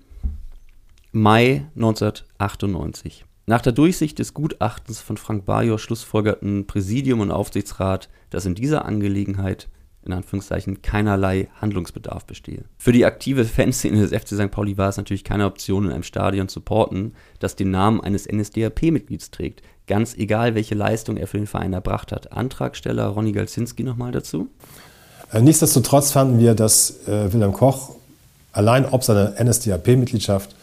Mai 1998. Nach der Durchsicht des Gutachtens von Frank Bajor schlussfolgerten Präsidium und Aufsichtsrat, dass in dieser Angelegenheit in Anführungszeichen keinerlei Handlungsbedarf bestehe. Für die aktive Fanszene des FC St. Pauli war es natürlich keine Option, in einem Stadion zu porten, das den Namen eines NSDAP-Mitglieds trägt. Ganz egal, welche Leistung er für den Verein erbracht hat. Antragsteller Ronny Galzinski nochmal dazu. Äh, Nichtsdestotrotz fanden wir, dass äh, Wilhelm Koch allein ob seiner NSDAP-Mitgliedschaft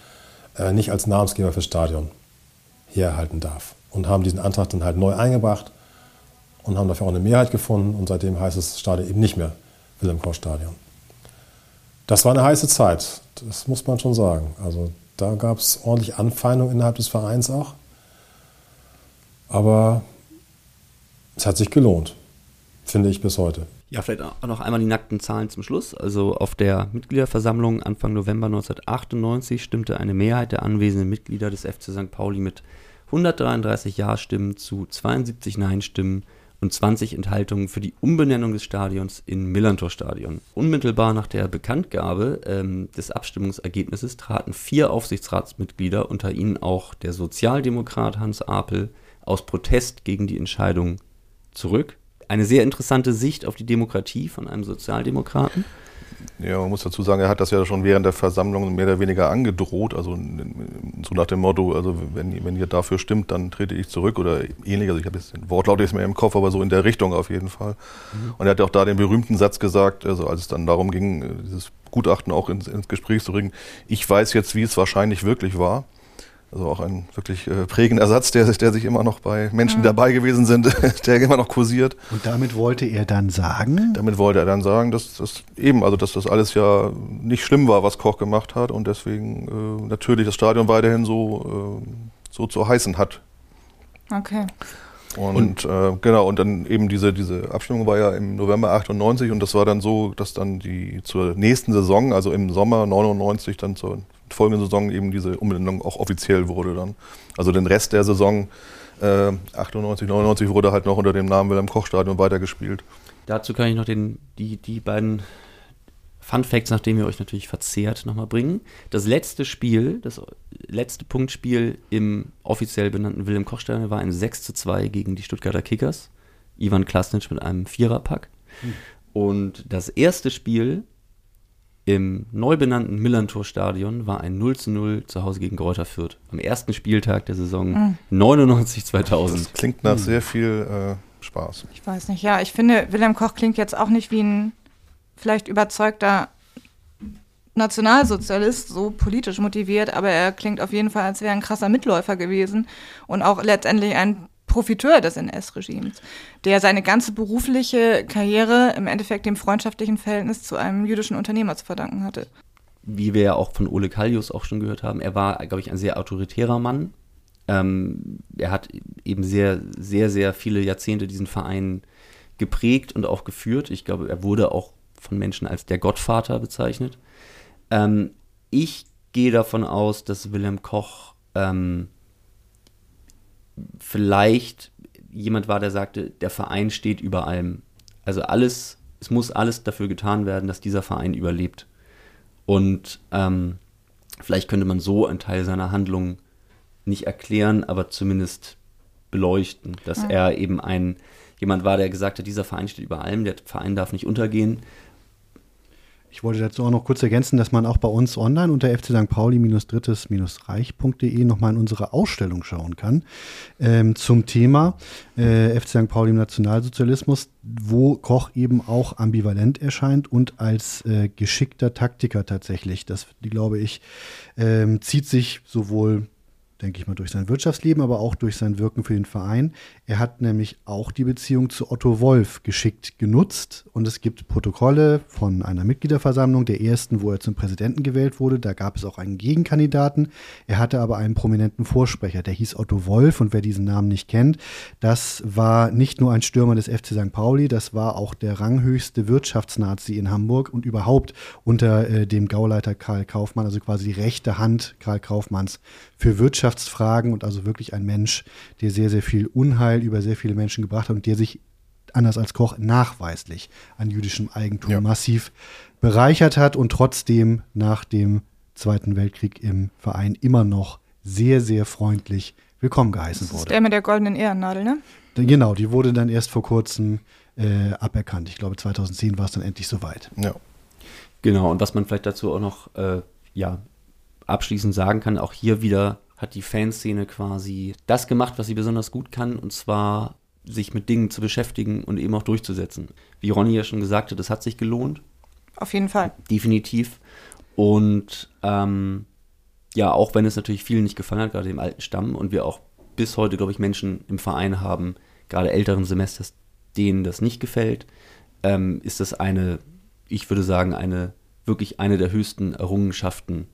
äh, nicht als Namensgeber fürs Stadion herhalten darf. Und haben diesen Antrag dann halt neu eingebracht und haben dafür auch eine Mehrheit gefunden. Und seitdem heißt das Stadion eben nicht mehr Wilhelm Koch Stadion. Das war eine heiße Zeit, das muss man schon sagen. Also da gab es ordentlich Anfeindungen innerhalb des Vereins auch. Aber es hat sich gelohnt, finde ich bis heute. Ja, vielleicht auch noch einmal die nackten Zahlen zum Schluss. Also auf der Mitgliederversammlung Anfang November 1998 stimmte eine Mehrheit der anwesenden Mitglieder des FC St. Pauli mit 133 Ja-Stimmen zu 72 Nein-Stimmen und 20 Enthaltungen für die Umbenennung des Stadions in Millantor-Stadion. Unmittelbar nach der Bekanntgabe ähm, des Abstimmungsergebnisses traten vier Aufsichtsratsmitglieder, unter ihnen auch der Sozialdemokrat Hans Apel, aus Protest gegen die Entscheidung zurück. Eine sehr interessante Sicht auf die Demokratie von einem Sozialdemokraten. Ja, man muss dazu sagen, er hat das ja schon während der Versammlung mehr oder weniger angedroht, also so nach dem Motto, also wenn, wenn ihr dafür stimmt, dann trete ich zurück oder ähnlich. Also ich habe jetzt den Wortlaut jetzt mehr im Kopf, aber so in der Richtung auf jeden Fall. Und er hat auch da den berühmten Satz gesagt, also als es dann darum ging, dieses Gutachten auch ins, ins Gespräch zu bringen. Ich weiß jetzt, wie es wahrscheinlich wirklich war. Also auch ein wirklich äh, prägender Ersatz, der, sich- der sich immer noch bei Menschen, die dabei gewesen sind, der immer noch kursiert. Und damit wollte er dann sagen, Damit wollte er dann sagen, dass das eben, also dass das alles ja nicht schlimm war, was Koch gemacht hat und deswegen äh, natürlich das Stadion weiterhin so, äh, so zu heißen hat. Okay. Und, äh, genau, und dann eben diese, diese Abstimmung war ja im November 98 und das war dann so, dass dann die zur nächsten Saison, also im Sommer 99, dann zur folgenden Saison eben diese Umbenennung auch offiziell wurde dann. Also den Rest der Saison äh, 98, 99 wurde halt noch unter dem Namen Wilhelm Koch Stadion weitergespielt. Dazu kann ich noch den, die, die beiden Fun Facts, nachdem ihr euch natürlich verzehrt, nochmal bringen. Das letzte Spiel, das letzte Punktspiel im offiziell benannten Wilhelm Koch Stadion war ein 6 zu 2 gegen die Stuttgarter Kickers. Ivan Klasnitsch mit einem Viererpack. Und das erste Spiel im neu benannten Millantor-Stadion war ein 0 zu 0 zu Hause gegen Greuther Fürth. Am ersten Spieltag der Saison 99-2000. Das klingt nach sehr viel äh, Spaß. Ich weiß nicht, ja, ich finde, Wilhelm Koch klingt jetzt auch nicht wie ein vielleicht überzeugter Nationalsozialist, so politisch motiviert, aber er klingt auf jeden Fall, als wäre er ein krasser Mitläufer gewesen und auch letztendlich ein Profiteur des NS-Regimes, der seine ganze berufliche Karriere im Endeffekt dem freundschaftlichen Verhältnis zu einem jüdischen Unternehmer zu verdanken hatte. wie wir ja auch von Ole Kallius auch schon gehört haben, er war, glaube ich, ein sehr autoritärer Mann. Ähm, er hat eben sehr, sehr, sehr viele Jahrzehnte diesen Verein geprägt und auch geführt. Ich glaube, er wurde auch von Menschen als der Gottvater bezeichnet. Ähm, ich gehe davon aus, dass Wilhelm Koch ähm, vielleicht jemand war, der sagte, der Verein steht über allem. Also alles, es muss alles dafür getan werden, dass dieser Verein überlebt. Und ähm, vielleicht könnte man so einen Teil seiner Handlung nicht erklären, aber zumindest beleuchten, dass Ja. er eben ein jemand war, der gesagt hat, dieser Verein steht über allem, der Verein darf nicht untergehen. Ich wollte dazu auch noch kurz ergänzen, dass man auch bei uns online unter fc St. Pauli-drittes-reich.de nochmal in unsere Ausstellung schauen kann ähm, zum Thema äh, FC St. Pauli im Nationalsozialismus, wo Koch eben auch ambivalent erscheint und als äh, geschickter Taktiker tatsächlich. Das, glaube ich, ähm, zieht sich sowohl denke ich mal, durch sein Wirtschaftsleben, aber auch durch sein Wirken für den Verein. Er hat nämlich auch die Beziehung zu Otto Wolf geschickt genutzt und es gibt Protokolle von einer Mitgliederversammlung, der ersten, wo er zum Präsidenten gewählt wurde. Da gab es auch einen Gegenkandidaten. Er hatte aber einen prominenten Vorsprecher, der hieß Otto Wolf und wer diesen Namen nicht kennt, das war nicht nur ein Stürmer des FC St. Pauli, das war auch der ranghöchste Wirtschaftsnazi in Hamburg und überhaupt unter äh, dem Gauleiter Karl Kaufmann, also quasi die rechte Hand Karl Kaufmanns für Wirtschaftsfragen und also wirklich ein Mensch, der sehr, sehr viel Unheil über sehr viele Menschen gebracht hat und der sich anders als Koch nachweislich an jüdischem Eigentum Ja. massiv bereichert hat und trotzdem nach dem Zweiten Weltkrieg im Verein immer noch sehr, sehr freundlich willkommen geheißen Das ist wurde. der mit der goldenen Ehrennadel, ne? Genau, die wurde dann erst vor kurzem äh, aberkannt. Ich glaube, 2010 war es dann endlich soweit. Ja. Genau, und was man vielleicht dazu auch noch äh, ja, abschließend sagen kann, auch hier wieder hat die Fanszene quasi das gemacht, was sie besonders gut kann, und zwar sich mit Dingen zu beschäftigen und eben auch durchzusetzen. Wie Ronny ja schon gesagt hat, das hat sich gelohnt, Auf jeden Fall. definitiv. Und ähm, ja, auch wenn es natürlich vielen nicht gefallen hat, gerade dem alten Stamm, und wir auch bis heute, glaube ich, Menschen im Verein haben, gerade älteren Semesters, denen das nicht gefällt, ähm, ist das eine, ich würde sagen, eine wirklich eine der höchsten Errungenschaften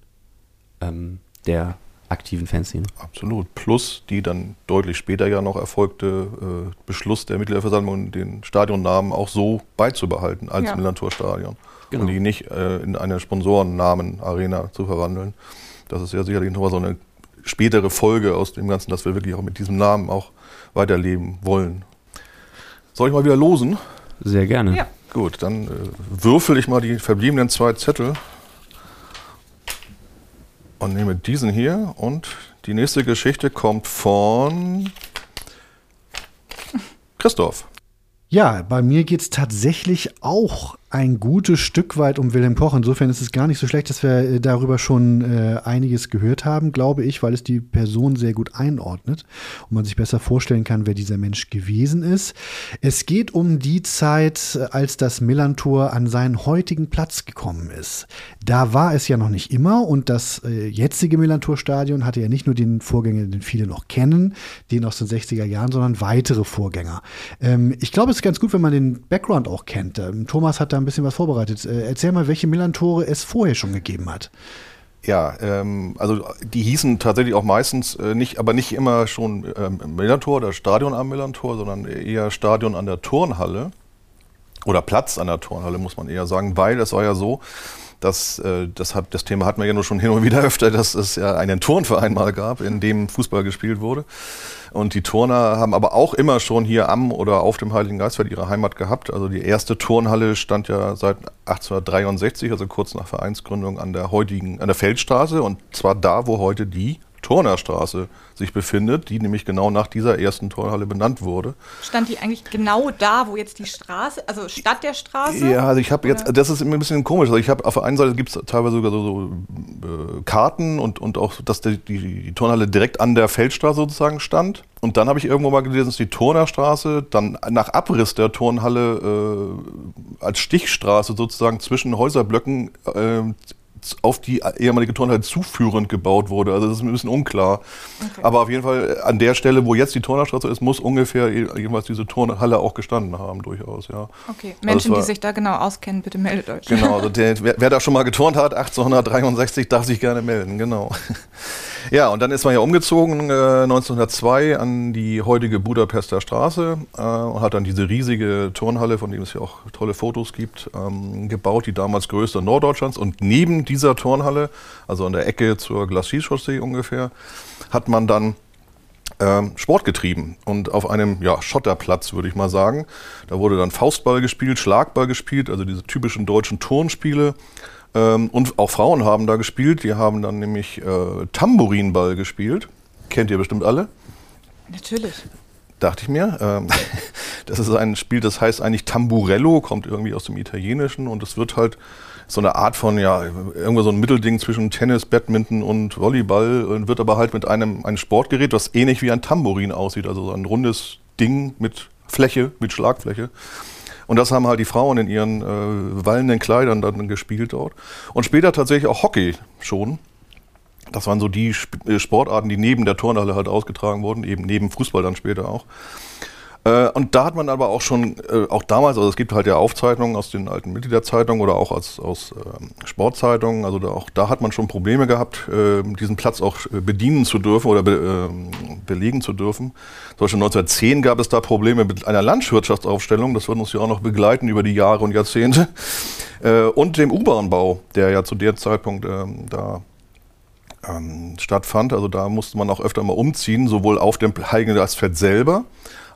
ähm, der aktiven Fanszene. Absolut. Plus die dann deutlich später ja noch erfolgte äh, Beschluss der Mitgliederversammlung, den Stadionnamen auch so beizubehalten als Ja. Millantor-Stadion. Genau. Und die nicht äh, in eine Sponsorennamen-Arena zu verwandeln. Das ist ja sicherlich noch mal so eine spätere Folge aus dem Ganzen, dass wir wirklich auch mit diesem Namen auch weiterleben wollen. Soll ich mal wieder losen? Sehr gerne. Ja. Gut, dann äh, würfel ich mal die verbliebenen zwei Zettel und nehme diesen hier. Und die nächste Geschichte kommt von Christoph. Ja, bei mir geht es tatsächlich auch ein gutes Stück weit um Wilhelm Koch. Insofern ist es gar nicht so schlecht, dass wir äh, darüber schon äh, einiges gehört haben, glaube ich, weil es die Person sehr gut einordnet und man sich besser vorstellen kann, wer dieser Mensch gewesen ist. Es geht um die Zeit, als das Millantor an seinen heutigen Platz gekommen ist. Da war es ja noch nicht immer und das äh, jetzige Millantor-Stadion hatte ja nicht nur den Vorgänger, den viele noch kennen, den aus den 60er Jahren, sondern weitere Vorgänger. Ähm, ich glaube, es ist ganz gut, wenn man den Background auch kennt. Ähm, Thomas hat da ein bisschen was vorbereitet. Äh, erzähl mal, welche Millantore es vorher schon gegeben hat. Ja, ähm, also die hießen tatsächlich auch meistens äh, nicht, aber nicht immer schon ähm, Millantor oder Stadion am Millantor, sondern eher Stadion an der Turnhalle oder Platz an der Turnhalle, muss man eher sagen, weil es war ja so, dass äh, das, hat, das Thema hatten wir ja nur schon hin und wieder öfter, dass es ja einen Turnverein mal gab, in dem Fußball gespielt wurde. Und die Turner haben aber auch immer schon hier am oder auf dem Heiligen Geistfeld ihre Heimat gehabt. Also die erste Turnhalle stand ja seit 1863, also kurz nach Vereinsgründung, an der heutigen, an der Feldstraße und zwar da, wo heute die Turnerstraße sich befindet, die nämlich genau nach dieser ersten Turnhalle benannt wurde. Stand die eigentlich genau da, wo jetzt die Straße, also statt der Straße? Ja, also ich habe jetzt, das ist ein bisschen komisch. Also ich habe auf der einen Seite gibt es teilweise sogar so, so äh, Karten und, und auch, dass die, die, die, Turnhalle direkt an der Feldstraße sozusagen stand. Und dann habe ich irgendwo mal gelesen, dass die Turnerstraße dann nach Abriss der Turnhalle äh, als Stichstraße sozusagen zwischen Häuserblöcken äh, auf die ehemalige Turnhalle zuführend gebaut wurde. Also das ist ein bisschen unklar. Okay. Aber auf jeden Fall an der Stelle, wo jetzt die Turnerstraße ist, muss ungefähr jeweils diese Turnhalle auch gestanden haben, durchaus, ja. Okay, also Menschen, also war, die sich da genau auskennen, bitte meldet euch. Genau, also der, wer, wer, da schon mal geturnt hat, 1863, darf sich gerne melden, genau. Ja, und dann ist man ja umgezogen äh, 1902 an die heutige Budapester Straße äh, und hat dann diese riesige Turnhalle, von dem es ja auch tolle Fotos gibt, ähm, gebaut, die damals größte Norddeutschlands. Und neben dieser Turnhalle, also an der Ecke zur Glacis-Chaussee ungefähr, hat man dann ähm, Sport getrieben und auf einem ja, Schotterplatz, würde ich mal sagen. Da wurde dann Faustball gespielt, Schlagball gespielt, also diese typischen deutschen Turnspiele. Ähm, und auch Frauen haben da gespielt. Die haben dann nämlich äh, Tambourinball gespielt. Kennt ihr bestimmt alle? Natürlich. Dachte ich mir. Ähm, das ist ein Spiel, das heißt eigentlich Tamburello, kommt irgendwie aus dem Italienischen und es wird halt so eine Art von, ja, irgendwo so ein Mittelding zwischen Tennis, Badminton und Volleyball und wird aber halt mit einem, einem Sportgerät, das ähnlich wie ein Tambourin aussieht, also so ein rundes Ding mit Fläche, mit Schlagfläche. Und das haben halt die Frauen in ihren äh, wallenden Kleidern dann gespielt dort. Und später tatsächlich auch Hockey schon. Das waren so die äh, Sportarten, die neben der Turnhalle halt ausgetragen wurden, eben neben Fußball dann später auch. Äh, und da hat man aber auch schon, äh, auch damals, also es gibt halt ja Aufzeichnungen aus den alten Mitgliederzeitungen oder auch aus, aus äh, Sportzeitungen, also da, auch da hat man schon Probleme gehabt, äh, diesen Platz auch äh, bedienen zu dürfen oder be, ähm, belegen zu dürfen. Zum Beispiel 1910 gab es da Probleme mit einer Landwirtschaftsaufstellung, das wird uns ja auch noch begleiten über die Jahre und Jahrzehnte, äh, und dem U-Bahn-Bau, der ja zu der Zeitpunkt ähm, da ähm, stattfand. Also da musste man auch öfter mal umziehen, sowohl auf dem Heiligen Geistfeld selber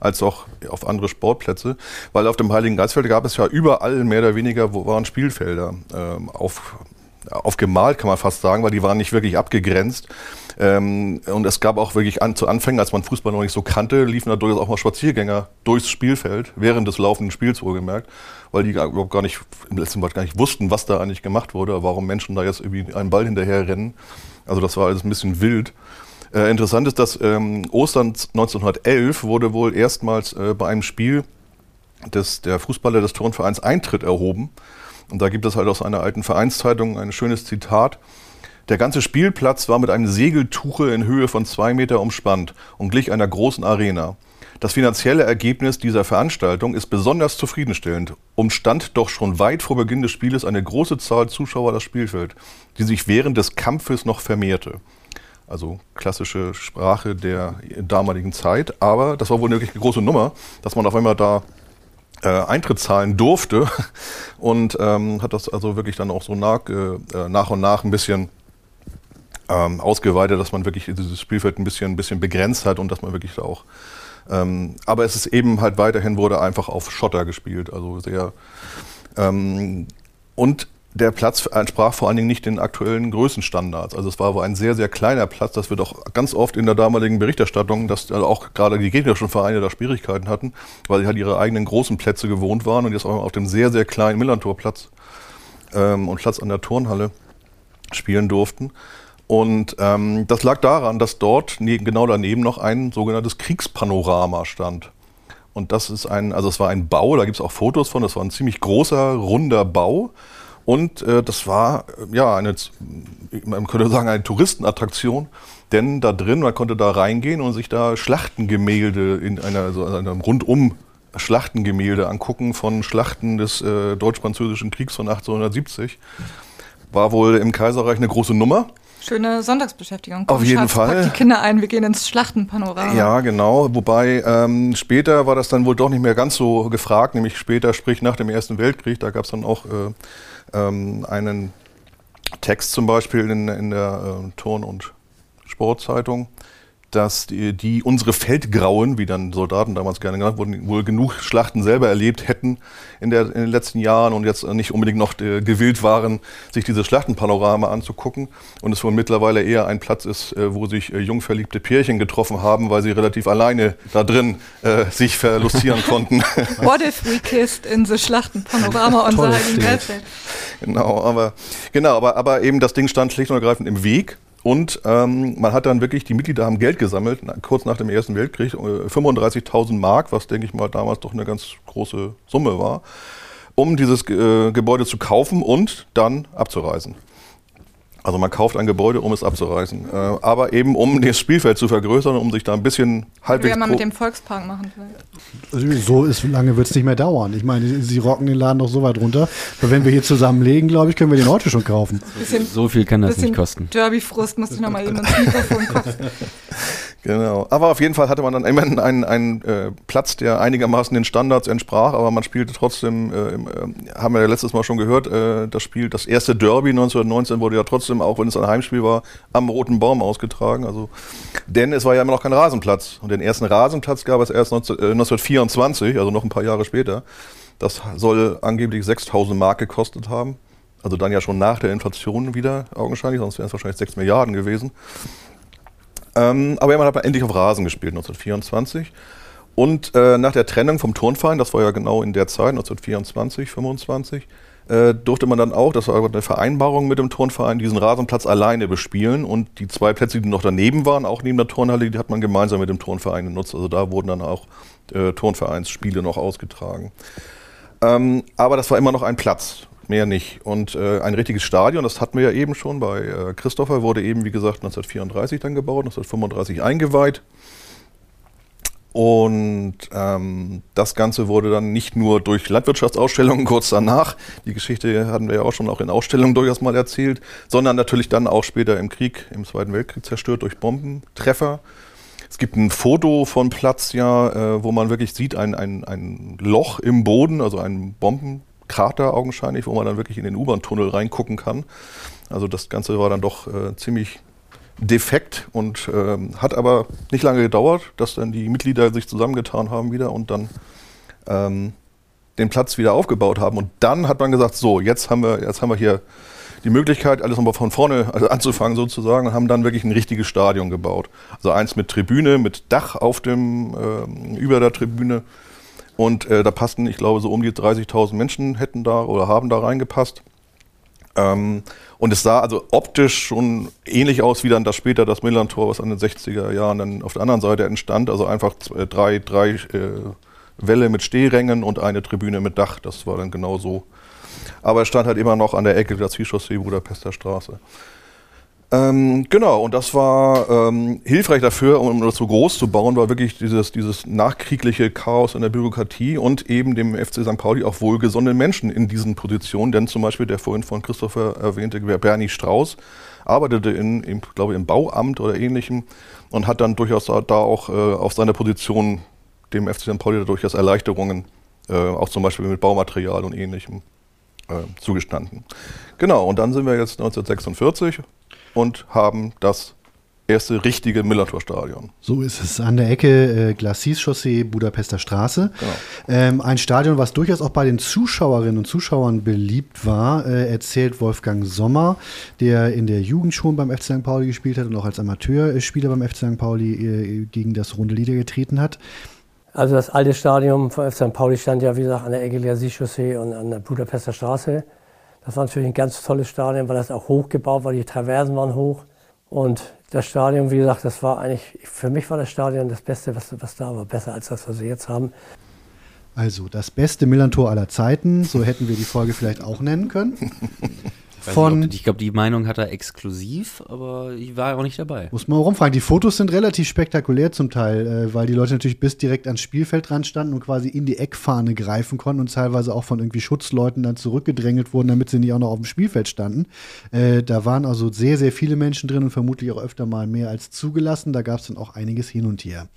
als auch auf andere Sportplätze, weil auf dem Heiligen Geistfeld gab es ja überall mehr oder weniger, wo waren Spielfelder ähm, auf, aufgemalt, kann man fast sagen, weil die waren nicht wirklich abgegrenzt. Ähm, und es gab auch wirklich an, zu Anfängen, als man Fußball noch nicht so kannte, liefen da durchaus auch mal Spaziergänger durchs Spielfeld, während des laufenden Spiels wohlgemerkt, weil die überhaupt gar nicht, im letzten Mal gar nicht wussten, was da eigentlich gemacht wurde, warum Menschen da jetzt irgendwie einen Ball hinterher rennen. Also das war alles ein bisschen wild. Äh, interessant ist, dass ähm, Ostern 1911 wurde wohl erstmals äh, bei einem Spiel des, der Fußballer des Turnvereins Eintritt erhoben. Und da gibt es halt aus einer alten Vereinszeitung ein schönes Zitat. Der ganze Spielplatz war mit einem Segeltuche in Höhe von zwei Meter umspannt und glich einer großen Arena. Das finanzielle Ergebnis dieser Veranstaltung ist besonders zufriedenstellend. Umstand doch schon weit vor Beginn des Spieles eine große Zahl Zuschauer das Spielfeld, die sich während des Kampfes noch vermehrte. Also klassische Sprache der damaligen Zeit. Aber das war wohl wirklich eine große Nummer, dass man auf einmal da äh, Eintritt zahlen durfte und ähm, hat das also wirklich dann auch so nach, äh, nach und nach ein bisschen ähm, ausgeweitet, dass man wirklich dieses Spielfeld ein bisschen, ein bisschen begrenzt hat und dass man wirklich da auch. Ähm, aber es ist eben halt weiterhin wurde einfach auf Schotter gespielt, also sehr. Ähm, und der Platz entsprach vor allen Dingen nicht den aktuellen Größenstandards. Also es war wohl ein sehr, sehr kleiner Platz. Das wird auch ganz oft in der damaligen Berichterstattung, dass also auch gerade die gegnerischen Vereine da Schwierigkeiten hatten, weil sie halt ihre eigenen großen Plätze gewohnt waren und jetzt auch auf dem sehr, sehr kleinen Millantorplatz ähm, und Platz an der Turnhalle spielen durften. Und ähm, das lag daran, dass dort ne, genau daneben noch ein sogenanntes Kriegspanorama stand. Und das ist ein, also es war ein Bau, da gibt es auch Fotos von, das war ein ziemlich großer, runder Bau. Und äh, das war, äh, ja, eine, man könnte sagen, eine Touristenattraktion, denn da drin, man konnte da reingehen und sich da Schlachtengemälde in einer, so einem rundum Schlachtengemälde angucken von Schlachten des äh, deutsch-französischen Kriegs von 1870. War wohl im Kaiserreich eine große Nummer. Schöne Sonntagsbeschäftigung. Auf jeden Schatz, Fall. Pack die Kinder ein, wir gehen ins Schlachtenpanorama. Ja, genau. Wobei ähm, später war das dann wohl doch nicht mehr ganz so gefragt, nämlich später, sprich nach dem Ersten Weltkrieg, da gab es dann auch äh, ähm, einen Text zum Beispiel in, in der äh, Turn- und Sportzeitung, dass die, die, unsere Feldgrauen, wie dann Soldaten damals gerne genannt wurden, wohl genug Schlachten selber erlebt hätten in, der, in den letzten Jahren und jetzt nicht unbedingt noch äh, gewillt waren, sich diese Schlachtenpanorama anzugucken. Und es wohl mittlerweile eher ein Platz ist, äh, wo sich äh, jung verliebte Pärchen getroffen haben, weil sie relativ alleine da drin sich verlustieren konnten. What if we kissed in the Schlachtenpanorama the Bild. Genau, aber genau, aber, aber eben das Ding stand schlicht und ergreifend im Weg. Und ähm, man hat dann wirklich, die Mitglieder haben Geld gesammelt, kurz nach dem Ersten Weltkrieg, äh, 35.000 Mark, was denke ich mal damals doch eine ganz große Summe war, um dieses äh, Gebäude zu kaufen und dann abzureißen. Also man kauft ein Gebäude, um es abzureißen. Äh, aber eben um das Spielfeld zu vergrößern, um sich da ein bisschen Würde halbwegs... ja mal pro- mit dem Volkspark machen. vielleicht. So ist, lange wird es nicht mehr dauern. Ich meine, sie, rocken den Laden doch so weit runter. Aber wenn wir hier zusammenlegen, glaube ich, können wir den heute schon kaufen. Bisschen, So viel kann das bisschen nicht kosten. Derby-Frust muss ich nochmal eben ins Mikrofon kotzen. Genau. Aber auf jeden Fall hatte man dann immerhin einen, einen äh, Platz, der einigermaßen den Standards entsprach, aber man spielte trotzdem, äh, im, äh, haben wir ja letztes Mal schon gehört, äh, das Spiel, das erste Derby 1919 wurde ja trotzdem, auch wenn es ein Heimspiel war, am Roten Baum ausgetragen. Also, denn es war ja immer noch kein Rasenplatz. Und den ersten Rasenplatz gab es erst 19, äh, 1924, also noch ein paar Jahre später. Das soll angeblich 6000 Mark gekostet haben. Also dann ja schon nach der Inflation wieder augenscheinlich, sonst wären es wahrscheinlich 6 Milliarden gewesen. Ähm, aber man hat dann endlich auf Rasen gespielt, 1924. Und äh, nach der Trennung vom Turnverein, das war ja genau in der Zeit, 1924, 25, äh, durfte man dann auch, das war eine Vereinbarung mit dem Turnverein, diesen Rasenplatz alleine bespielen. Und die zwei Plätze, die noch daneben waren, auch neben der Turnhalle, die hat man gemeinsam mit dem Turnverein genutzt. Also da wurden dann auch äh, Turnvereinsspiele noch ausgetragen. Ähm, aber das war immer noch ein Platz, mehr nicht. Und äh, ein richtiges Stadion, das hatten wir ja eben schon bei äh, Christopher, wurde eben, wie gesagt, 1934 dann gebaut, 1935 eingeweiht. Und ähm, das Ganze wurde dann nicht nur durch Landwirtschaftsausstellungen kurz danach, die Geschichte hatten wir ja auch schon auch in Ausstellungen durchaus mal erzählt, sondern natürlich dann auch später im Krieg, im Zweiten Weltkrieg zerstört durch Bombentreffer. Es gibt ein Foto von Platz, ja, äh, wo man wirklich sieht, ein, ein, ein Loch im Boden, also ein Bombenkrater augenscheinlich, wo man dann wirklich in den U-Bahn-Tunnel reingucken kann. Also das Ganze war dann doch äh, ziemlich defekt und ähm, hat aber nicht lange gedauert, dass dann die Mitglieder sich zusammengetan haben wieder und dann ähm, den Platz wieder aufgebaut haben. Und dann hat man gesagt, so, jetzt haben wir, jetzt haben wir hier die Möglichkeit, alles nochmal von vorne also anzufangen sozusagen und haben dann wirklich ein richtiges Stadion gebaut. Also eins mit Tribüne, mit Dach auf dem, ähm, über der Tribüne. Und äh, da passten, ich glaube, so um die 30.000 Menschen hätten da oder haben da reingepasst. Ähm, und es sah also optisch schon ähnlich aus wie dann das später das Millantor, was an den 60er Jahren dann auf der anderen Seite entstand. Also einfach zwei, drei, drei äh, Wälle mit Stehrängen und eine Tribüne mit Dach. Das war dann genau so. Aber es stand halt immer noch an der Ecke der Zielchaussee Budapester Straße. Ähm, genau, und das war ähm, hilfreich dafür, um das so groß zu bauen, war wirklich dieses, dieses nachkriegliche Chaos in der Bürokratie und eben dem FC St. Pauli auch wohlgesonnene Menschen in diesen Positionen. Denn zum Beispiel der vorhin von Christopher erwähnte Bernie Strauß arbeitete in, im, glaube im Bauamt oder ähnlichem und hat dann durchaus da, da auch äh, auf seiner Position dem FC St. Pauli durchaus Erleichterungen, äh, auch zum Beispiel mit Baumaterial und ähnlichem, äh, zugestanden. Genau, und dann sind wir jetzt 1946 und haben das erste richtige Millantor-Stadion. So ist es an der Ecke äh, Glacis-Chaussee, Budapester Straße. Genau. Ähm, ein Stadion, was durchaus auch bei den Zuschauerinnen und Zuschauern beliebt war, äh, erzählt Wolfgang Sommer, der in der Jugend schon beim FC St. Pauli gespielt hat und auch als Amateurspieler beim FC St. Pauli äh, gegen das runde Lieder getreten hat. Also das alte Stadion von FC St. Pauli stand ja, wie gesagt, an der Ecke Glacis-Chaussee und an der Budapester Straße. Das war natürlich ein ganz tolles Stadion, weil das auch hochgebaut war, die Traversen waren hoch. Und das Stadion, wie gesagt, das war eigentlich, für mich war das Stadion das Beste, was, was da war. Besser als das, was wir jetzt haben. Also das beste Millantor aller Zeiten, so hätten wir die Folge vielleicht auch nennen können. Von nicht, ich glaube, die Meinung hat er exklusiv, aber ich war auch nicht dabei. Muss man rumfragen. Die Fotos sind relativ spektakulär zum Teil, äh, weil die Leute natürlich bis direkt ans Spielfeld dran standen und quasi in die Eckfahne greifen konnten und teilweise auch von irgendwie Schutzleuten dann zurückgedrängelt wurden, damit sie nicht auch noch auf dem Spielfeld standen. Äh, da waren also sehr, sehr viele Menschen drin und vermutlich auch öfter mal mehr als zugelassen. Da gab es dann auch einiges hin und her.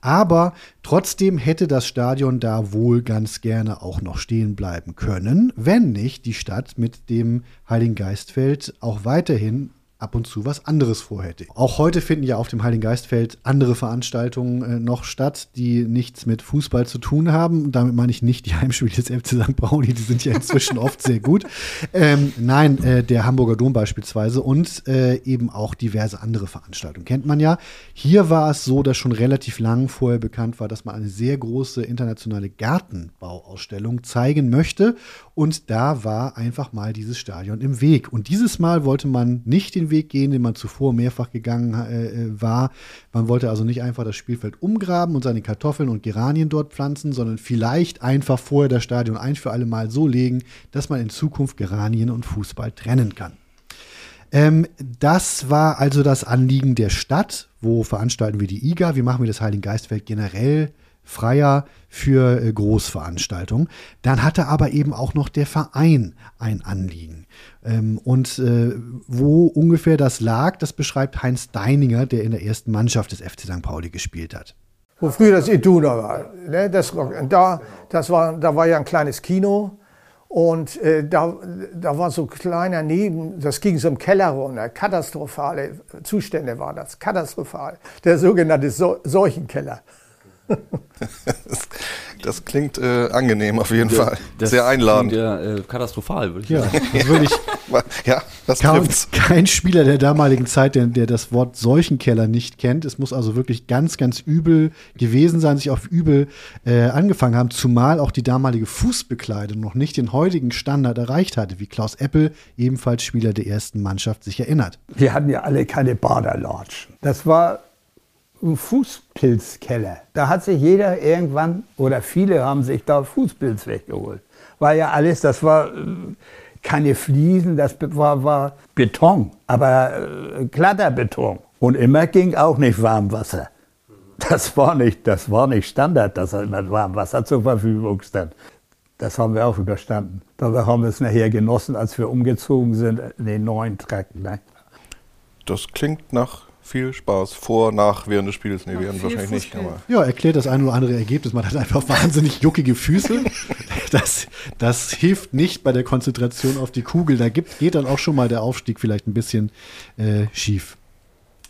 Aber trotzdem hätte das Stadion da wohl ganz gerne auch noch stehen bleiben können, wenn nicht die Stadt mit dem Heiligen Geistfeld auch weiterhin ab und zu was anderes vorhätte. Auch heute finden ja auf dem Heiligen Geistfeld andere Veranstaltungen äh, noch statt, die nichts mit Fußball zu tun haben. Damit meine ich nicht die Heimspiele des FC St. Pauli, die sind ja inzwischen oft sehr gut. Ähm, nein, äh, der Hamburger Dom beispielsweise und äh, eben auch diverse andere Veranstaltungen. Kennt man ja. Hier war es so, dass schon relativ lang vorher bekannt war, dass man eine sehr große internationale Gartenbauausstellung zeigen möchte. Und da war einfach mal dieses Stadion im Weg. Und dieses Mal wollte man nicht den Weg gehen, den man zuvor mehrfach gegangen äh, war. Man wollte also nicht einfach das Spielfeld umgraben und seine Kartoffeln und Geranien dort pflanzen, sondern vielleicht einfach vorher das Stadion ein für alle Mal so legen, dass man in Zukunft Geranien und Fußball trennen kann. Ähm, das war also das Anliegen der Stadt. Wo veranstalten wir die IGA? Wie machen wir das Heiligen Geistfeld generell freier für äh, Großveranstaltungen? Dann hatte aber eben auch noch der Verein ein Anliegen. Ähm, und äh, wo ungefähr das lag, das beschreibt Heinz Deininger, der in der ersten Mannschaft des FC St. Pauli gespielt hat. Wo früher das Iduna war. Ne? Das, da, das war, da war ja ein kleines Kino. Und äh, da, da war so kleiner Neben, das ging so im Keller runter, katastrophale Zustände war das, katastrophal. Der sogenannte so Seuchenkeller. Das, das klingt äh, angenehm auf jeden Fall. Das Sehr einladend. Klingt, ja, äh, katastrophal, würde ich Ja, sagen. das würde ich. ja, das Kaum, trifft's. kein Spieler der damaligen Zeit, der, der das Wort Seuchenkeller nicht kennt. Es muss also wirklich ganz, ganz übel gewesen sein, sich auf übel äh, angefangen haben, zumal auch die damalige Fußbekleidung noch nicht den heutigen Standard erreicht hatte, wie Klaus Eppel, ebenfalls Spieler der ersten Mannschaft, sich erinnert. Wir hatten ja alle keine Baderlatschen. Das war Fußpilzkeller. Da hat sich jeder irgendwann, oder viele haben sich da Fußpilz weggeholt. War ja alles, das war äh, keine Fliesen, das war, war Beton, aber äh, glatter Beton. Und immer ging auch nicht Warmwasser. Das war nicht, das war nicht Standard, dass immer Warmwasser zur Verfügung stand. Das haben wir auch überstanden. Dabei haben wir es nachher genossen, als wir umgezogen sind in den neuen Trakt. Ne? Das klingt nach viel Spaß. Vor, nach, während des Spiels. Nee, während wahrscheinlich nicht. Aber Ja, erklärt das ein oder andere Ergebnis. Man hat einfach wahnsinnig juckige Füße. Das, das hilft nicht bei der Konzentration auf die Kugel. Da gibt, geht dann auch schon mal der Aufstieg vielleicht ein bisschen äh, schief.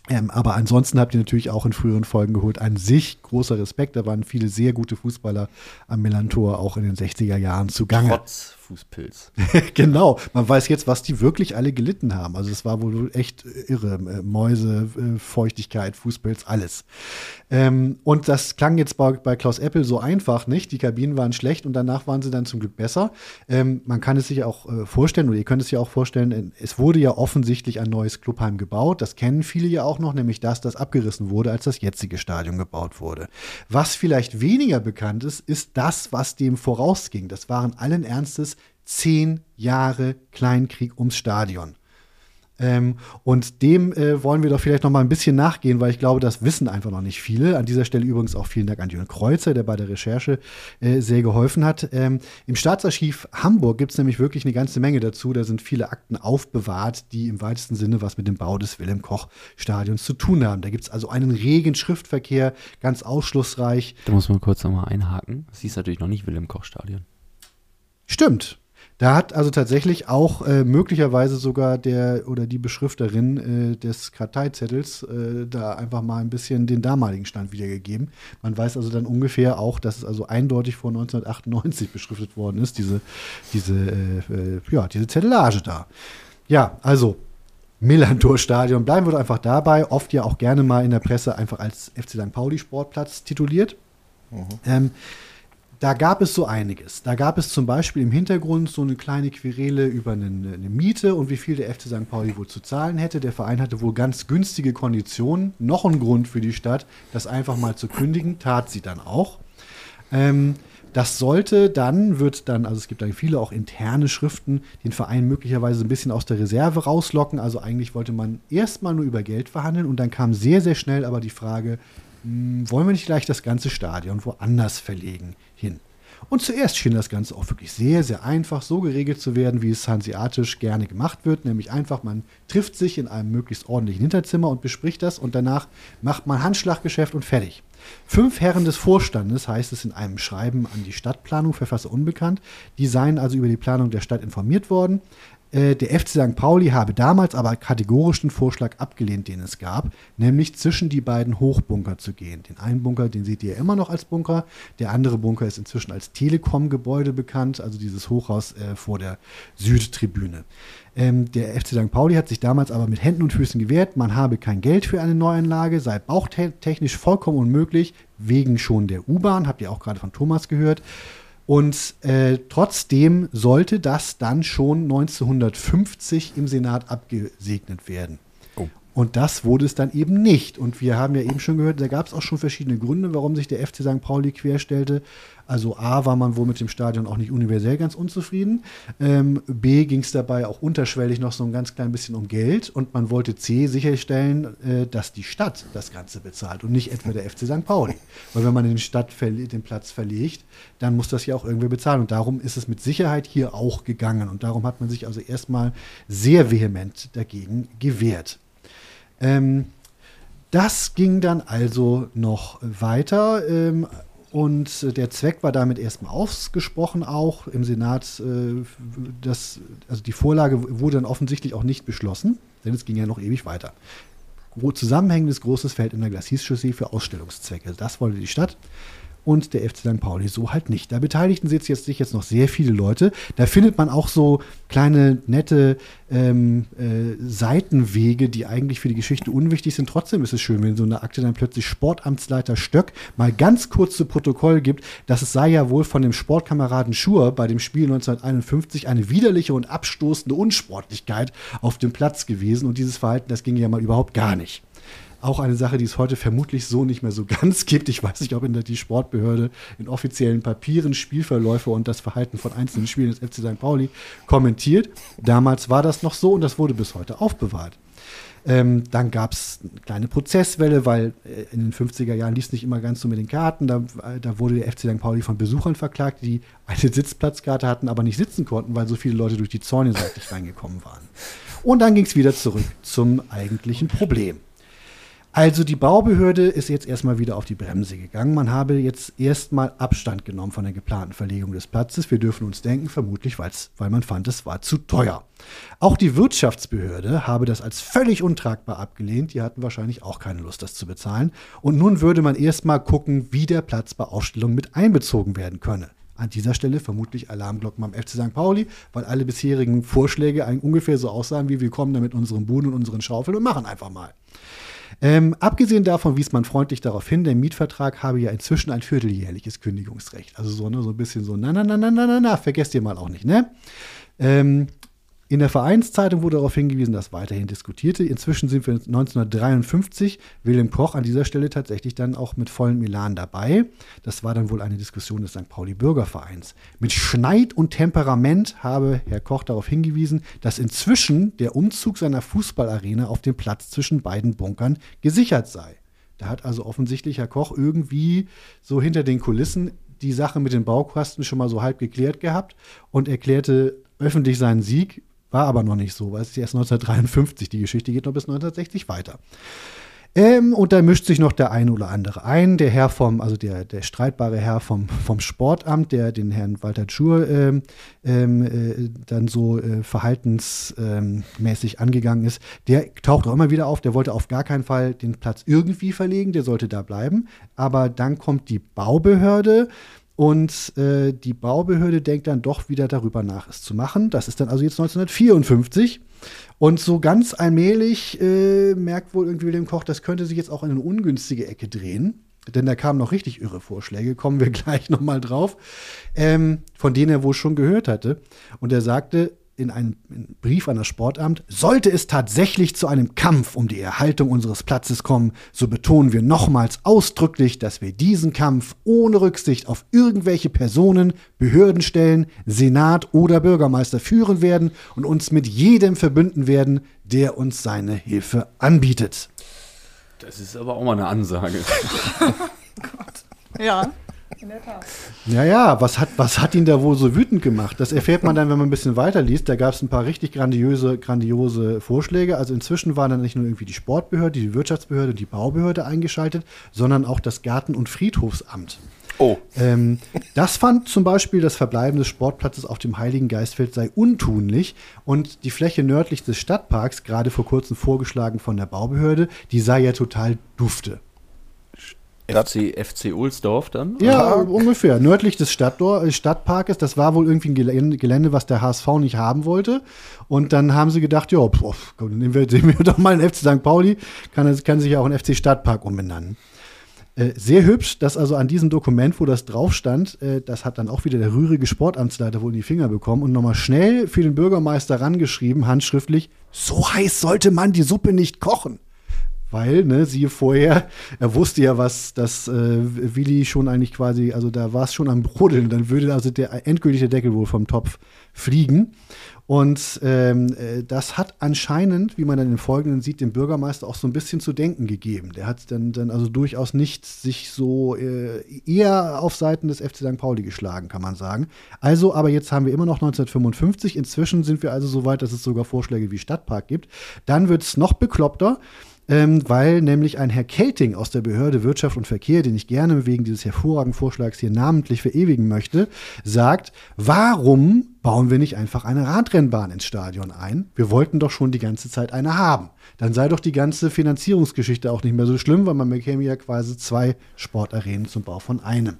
Ähm, aber ansonsten habt ihr natürlich auch in früheren Folgen geholt. An sich großer Respekt. Da waren viele sehr gute Fußballer am Millantor auch in den 60er Jahren zugange. Trotz Fußpilz. genau. Man weiß jetzt, was die wirklich alle gelitten haben. Also es war wohl echt irre. Äh, Mäuse, äh, Feuchtigkeit, Fußpilz, alles. Ähm, und das klang jetzt bei, bei Klaus Apple so einfach nicht. Die Kabinen waren schlecht und danach waren sie dann zum Glück besser. Ähm, man kann es sich auch äh, vorstellen, oder ihr könnt es ja auch vorstellen, äh, es wurde ja offensichtlich ein neues Clubheim gebaut. Das kennen viele ja auch noch, nämlich das, das abgerissen wurde, als das jetzige Stadion gebaut wurde. Was vielleicht weniger bekannt ist, ist das, was dem vorausging. Das waren allen Ernstes zehn Jahre Kleinkrieg ums Stadion. Ähm, und dem äh, wollen wir doch vielleicht noch mal ein bisschen nachgehen, weil ich glaube, das wissen einfach noch nicht viele. An dieser Stelle übrigens auch vielen Dank an Jürgen Kreuzer, der bei der Recherche äh, sehr geholfen hat. Ähm, Im Staatsarchiv Hamburg gibt es nämlich wirklich eine ganze Menge dazu. Da sind viele Akten aufbewahrt, die im weitesten Sinne was mit dem Bau des Wilhelm-Koch-Stadions zu tun haben. Da gibt es also einen regen Schriftverkehr, ganz ausschlussreich. Da muss man kurz nochmal einhaken. Das hieß natürlich noch nicht Wilhelm-Koch-Stadion. Stimmt. Da hat also tatsächlich auch äh, möglicherweise sogar der oder die Beschrifterin äh, des Karteizettels äh, da einfach mal ein bisschen den damaligen Stand wiedergegeben. Man weiß also dann ungefähr auch, dass es also eindeutig vor 1998 beschriftet worden ist, diese, diese, äh, äh, ja, diese Zettelage da. Ja, also Millantor-Stadion, bleiben wir doch einfach dabei, oft ja auch gerne mal in der Presse einfach als FC St. Pauli Sportplatz tituliert. Mhm. Ähm, da gab es so einiges. Da gab es zum Beispiel im Hintergrund so eine kleine Querele über eine, eine, Miete und wie viel der FC St. Pauli wohl zu zahlen hätte. Der Verein hatte wohl ganz günstige Konditionen. Noch ein Grund für die Stadt, das einfach mal zu kündigen, tat sie dann auch. Ähm, das sollte dann, wird dann, also es gibt dann viele auch interne Schriften, den Verein möglicherweise ein bisschen aus der Reserve rauslocken. Also eigentlich wollte man erstmal nur über Geld verhandeln und dann kam sehr, sehr schnell aber die Frage, hm, wollen wir nicht gleich das ganze Stadion woanders verlegen? Und zuerst schien das Ganze auch wirklich sehr, sehr einfach so geregelt zu werden, wie es hanseatisch gerne gemacht wird, nämlich einfach, man trifft sich in einem möglichst ordentlichen Hinterzimmer und bespricht das und danach macht man Handschlaggeschäft und fertig. Fünf Herren des Vorstandes, heißt es in einem Schreiben an die Stadtplanung, Verfasser unbekannt, die seien also über die Planung der Stadt informiert worden. Äh, der FC St. Pauli habe damals aber kategorisch den Vorschlag abgelehnt, den es gab, nämlich zwischen die beiden Hochbunker zu gehen. Den einen Bunker, den seht ihr immer noch als Bunker, der andere Bunker ist inzwischen als Telekom-Gebäude bekannt, also dieses Hochhaus äh, vor der Südtribüne. Ähm, der FC St. Pauli hat sich damals aber mit Händen und Füßen gewehrt, man habe kein Geld für eine Neuanlage, sei bauchtechnisch vollkommen unmöglich, wegen schon der U-Bahn, habt ihr auch gerade von Thomas gehört. Und äh, trotzdem sollte das dann schon 1950 im Senat abgesegnet werden. Und das wurde es dann eben nicht. Und wir haben ja eben schon gehört, da gab es auch schon verschiedene Gründe, warum sich der FC St. Pauli querstellte. Also A war man wohl mit dem Stadion auch nicht universell ganz unzufrieden. Ähm, B ging es dabei auch unterschwellig noch so ein ganz klein bisschen um Geld. Und man wollte C sicherstellen, äh, dass die Stadt das Ganze bezahlt und nicht etwa der FC St. Pauli. Weil wenn man den, Stadt den Platz verlegt, dann muss das ja auch irgendwer bezahlen. Und darum ist es mit Sicherheit hier auch gegangen. Und darum hat man sich also erstmal sehr vehement dagegen gewehrt. Ähm, das ging dann also noch weiter. Ähm, und der Zweck war damit erstmal ausgesprochen, auch im Senat. Äh, das, also die Vorlage wurde dann offensichtlich auch nicht beschlossen, denn es ging ja noch ewig weiter. Zusammenhängendes großes Feld in der Glacis-Chaussee für Ausstellungszwecke. Das wollte die Stadt und der FC St. Pauli so halt nicht. Da beteiligten sich jetzt, sich jetzt noch sehr viele Leute. Da findet man auch so kleine, nette ähm, äh, Seitenwege, die eigentlich für die Geschichte unwichtig sind. Trotzdem ist es schön, wenn so eine Akte dann plötzlich Sportamtsleiter Stöck mal ganz kurz zu Protokoll gibt, dass es sei ja wohl von dem Sportkameraden Schur bei dem Spiel 1951 eine widerliche und abstoßende Unsportlichkeit auf dem Platz gewesen. Und dieses Verhalten, das ging ja mal überhaupt gar nicht. Auch eine Sache, die es heute vermutlich so nicht mehr so ganz gibt. Ich weiß nicht, ob in der die Sportbehörde in offiziellen Papieren Spielverläufe und das Verhalten von einzelnen Spielen des FC St. Pauli kommentiert. Damals war das noch so und das wurde bis heute aufbewahrt. Ähm, dann gab es eine kleine Prozesswelle, weil äh, in den 50er Jahren lief es nicht immer ganz so mit den Karten. Da, äh, da, wurde der FC St. Pauli von Besuchern verklagt, die eine Sitzplatzkarte hatten, aber nicht sitzen konnten, weil so viele Leute durch die Zäune seitlich reingekommen waren. Und dann ging es wieder zurück zum eigentlichen Problem. Also die Baubehörde ist jetzt erstmal wieder auf die Bremse gegangen. Man habe jetzt erstmal Abstand genommen von der geplanten Verlegung des Platzes. Wir dürfen uns denken, vermutlich, weil man fand, es war zu teuer. Auch die Wirtschaftsbehörde habe das als völlig untragbar abgelehnt. Die hatten wahrscheinlich auch keine Lust, das zu bezahlen. Und nun würde man erstmal gucken, wie der Platz bei Ausstellungen mit einbezogen werden könne. An dieser Stelle vermutlich Alarmglocken beim FC St. Pauli, weil alle bisherigen Vorschläge ungefähr so aussahen, wie wir kommen da mit unseren Buden und unseren Schaufeln und machen einfach mal. Ähm, abgesehen davon wies man freundlich darauf hin, der Mietvertrag habe ja inzwischen ein vierteljährliches Kündigungsrecht. Also so, ne, so ein bisschen so, na, na, na, na, na, na, na, vergesst ihr mal auch nicht, ne? Ähm, in der Vereinszeitung wurde darauf hingewiesen, dass weiterhin diskutierte. Inzwischen sind wir 1953. Wilhelm Koch an dieser Stelle tatsächlich dann auch mit vollem Elan dabei. Das war dann wohl eine Diskussion des St. Pauli Bürgervereins. Mit Schneid und Temperament habe Herr Koch darauf hingewiesen, dass inzwischen der Umzug seiner Fußballarena auf dem Platz zwischen beiden Bunkern gesichert sei. Da hat also offensichtlich Herr Koch irgendwie so hinter den Kulissen die Sache mit den Baukosten schon mal so halb geklärt gehabt und erklärte öffentlich seinen Sieg war aber noch nicht so, weil es ist erst 1953, die Geschichte geht noch bis 1960 weiter. Ähm, und da mischt sich noch der eine oder andere ein. Der Herr vom, also der, der streitbare Herr vom, vom Sportamt, der den Herrn Walter Schur ähm, ähm, äh, dann so äh, verhaltensmäßig angegangen ist, der taucht auch immer wieder auf. Der wollte auf gar keinen Fall den Platz irgendwie verlegen, der sollte da bleiben. Aber dann kommt die Baubehörde. Und äh, die Baubehörde denkt dann doch wieder darüber nach, es zu machen. Das ist dann also jetzt 1954. Und so ganz allmählich äh, merkt wohl irgendwie William Koch, das könnte sich jetzt auch in eine ungünstige Ecke drehen. Denn da kamen noch richtig irre Vorschläge, kommen wir gleich nochmal drauf, ähm, von denen er wohl schon gehört hatte. Und er sagte, in einem Brief an das Sportamt, sollte es tatsächlich zu einem Kampf um die Erhaltung unseres Platzes kommen, so betonen wir nochmals ausdrücklich, dass wir diesen Kampf ohne Rücksicht auf irgendwelche Personen, Behördenstellen, Senat oder Bürgermeister führen werden und uns mit jedem verbünden werden, der uns seine Hilfe anbietet. Das ist aber auch mal eine Ansage. Ja. Ja, ja, was hat, was hat ihn da wohl so wütend gemacht? Das erfährt man dann, wenn man ein bisschen weiter liest. Da gab es ein paar richtig grandiose, grandiose Vorschläge. Also inzwischen waren dann nicht nur irgendwie die Sportbehörde, die Wirtschaftsbehörde, die Baubehörde eingeschaltet, sondern auch das Garten- und Friedhofsamt. Oh. Ähm, das fand zum Beispiel das Verbleiben des Sportplatzes auf dem Heiligen Geistfeld sei untunlich und die Fläche nördlich des Stadtparks, gerade vor kurzem vorgeschlagen von der Baubehörde, die sei ja total dufte. FC, FC Ulsdorf dann? Ja, ungefähr. Nördlich des Stadtdor äh, Stadtparkes. Das war wohl irgendwie ein Gelände, was der HSV nicht haben wollte. Und dann haben sie gedacht, ja, pf, komm, nehmen wir, nehmen wir doch mal einen FC St. Pauli. Kann, kann sich ja auch ein FC Stadtpark umbenennen. Äh, sehr hübsch, dass also an diesem Dokument, wo das drauf stand, äh, das hat dann auch wieder der rührige Sportamtsleiter wohl in die Finger bekommen und nochmal schnell für den Bürgermeister rangeschrieben, handschriftlich, so heiß sollte man die Suppe nicht kochen. Weil, ne, siehe vorher, er wusste ja, was das äh, Willi schon eigentlich quasi, also da war es schon am Brodeln, dann würde also der endgültige Deckel wohl vom Topf fliegen. Und ähm, äh, das hat anscheinend, wie man dann im Folgenden sieht, dem Bürgermeister auch so ein bisschen zu denken gegeben. Der hat dann, dann also durchaus nicht sich so äh, eher auf Seiten des FC St. Pauli geschlagen, kann man sagen. Also, aber jetzt haben wir immer noch 1955. Inzwischen sind wir also so weit, dass es sogar Vorschläge wie Stadtpark gibt. Dann wird es noch bekloppter ähm, weil nämlich ein Herr Kelting aus der Behörde Wirtschaft und Verkehr, den ich gerne wegen dieses hervorragenden Vorschlags hier namentlich verewigen möchte, sagt, warum bauen wir nicht einfach eine Radrennbahn ins Stadion ein? Wir wollten doch schon die ganze Zeit eine haben. Dann sei doch die ganze Finanzierungsgeschichte auch nicht mehr so schlimm, weil man bekäme ja quasi zwei Sportarenen zum Bau von einem.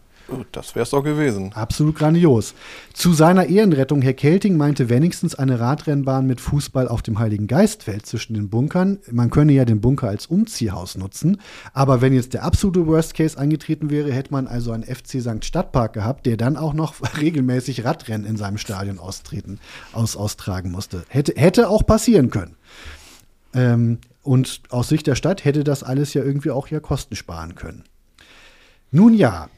Das wäre es doch gewesen. Absolut grandios. Zu seiner Ehrenrettung, Herr Kelting meinte wenigstens eine Radrennbahn mit Fußball auf dem Heiligen Geistfeld zwischen den Bunkern. Man könne ja den Bunker als Umziehhaus nutzen. Aber wenn jetzt der absolute Worst Case eingetreten wäre, hätte man also einen FC St. Stadtpark gehabt, der dann auch noch regelmäßig Radrennen in seinem Stadion austreten, aus, austragen musste. Hätte, hätte auch passieren können. Ähm, und aus Sicht der Stadt hätte das alles ja irgendwie auch ja Kosten sparen können. Nun ja,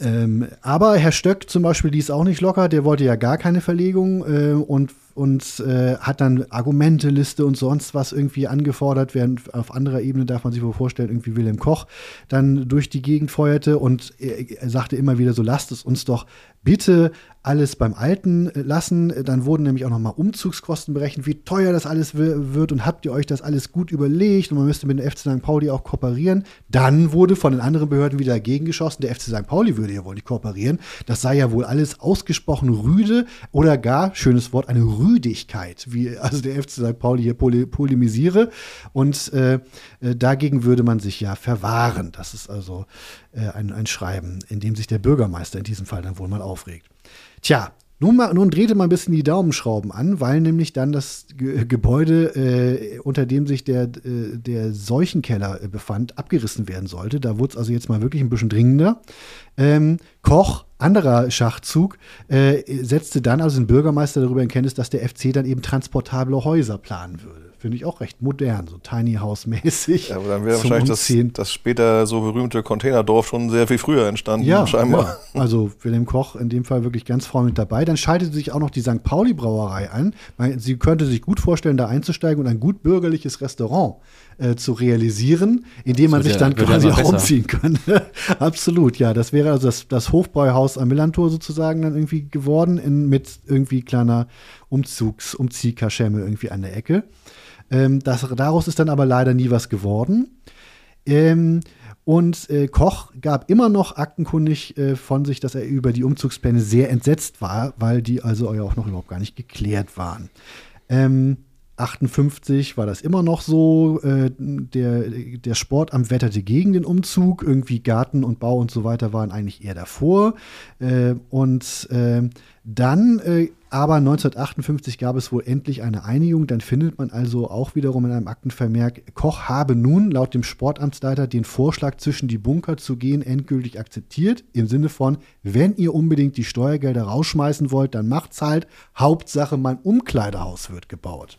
ähm, aber Herr Stöck zum Beispiel, die ist auch nicht locker, der wollte ja gar keine Verlegung äh, und, und äh, hat dann Argumenteliste und sonst was irgendwie angefordert, während auf anderer Ebene darf man sich wohl vorstellen, irgendwie Wilhelm Koch dann durch die Gegend feuerte und er, sagte immer wieder so, lasst es uns doch bitte alles beim Alten lassen. Dann wurden nämlich auch nochmal Umzugskosten berechnet, wie teuer das alles wird und habt ihr euch das alles gut überlegt und man müsste mit dem FC St. Pauli auch kooperieren. Dann wurde von den anderen Behörden wieder dagegen geschossen, der FC St. Pauli würde ja wohl nicht kooperieren. Das sei ja wohl alles ausgesprochen rüde oder gar, schönes Wort, eine Rüdigkeit, wie also der FC St. Pauli hier pole polemisiere. Und äh, äh, dagegen würde man sich ja verwahren. Das ist also äh, ein, ein Schreiben, in dem sich der Bürgermeister in diesem Fall dann wohl mal aufregt. Tja, nun, mal, nun drehte man ein bisschen die Daumenschrauben an, weil nämlich dann das Ge Gebäude, äh, unter dem sich der, äh, der Seuchenkeller äh, befand, abgerissen werden sollte. Da wurde es also jetzt mal wirklich ein bisschen dringender. Ähm, Koch, anderer Schachzug, äh, setzte dann also den Bürgermeister darüber in Kenntnis, dass der FC dann eben transportable Häuser planen würde. Finde ich auch recht modern, so Tiny House-mäßig. Ja, aber dann wäre wahrscheinlich das, das, später so berühmte Containerdorf schon sehr viel früher entstanden, ja, scheinbar. Ja. Also Wilhelm Koch in dem Fall wirklich ganz vorne mit dabei. Dann schaltete sich auch noch die St. Pauli-Brauerei an. Sie könnte sich gut vorstellen, da einzusteigen und ein gut bürgerliches Restaurant äh, zu realisieren, indem man sich ja, dann quasi auch umziehen könnte. Absolut, ja. Das wäre also das, das Hofbräuhaus am Millantor sozusagen dann irgendwie geworden, in, mit irgendwie kleiner Umzugs, Umziehkaschemme irgendwie an der Ecke. Ähm, das, daraus ist dann aber leider nie was geworden. Ähm, und äh, Koch gab immer noch aktenkundig äh, von sich, dass er über die Umzugspläne sehr entsetzt war, weil die also ja auch noch überhaupt gar nicht geklärt waren. Ähm, 58 war das immer noch so. Äh, der, der Sportamt wetterte gegen den Umzug. Irgendwie Garten und Bau und so weiter waren eigentlich eher davor. Äh, und äh, dann, äh, aber 1958 gab es wohl endlich eine Einigung. Dann findet man also auch wiederum in einem Aktenvermerk, Koch habe nun laut dem Sportamtsleiter den Vorschlag, zwischen die Bunker zu gehen, endgültig akzeptiert. Im Sinne von, wenn ihr unbedingt die Steuergelder rausschmeißen wollt, dann macht's halt. Hauptsache, mein Umkleidehaus wird gebaut.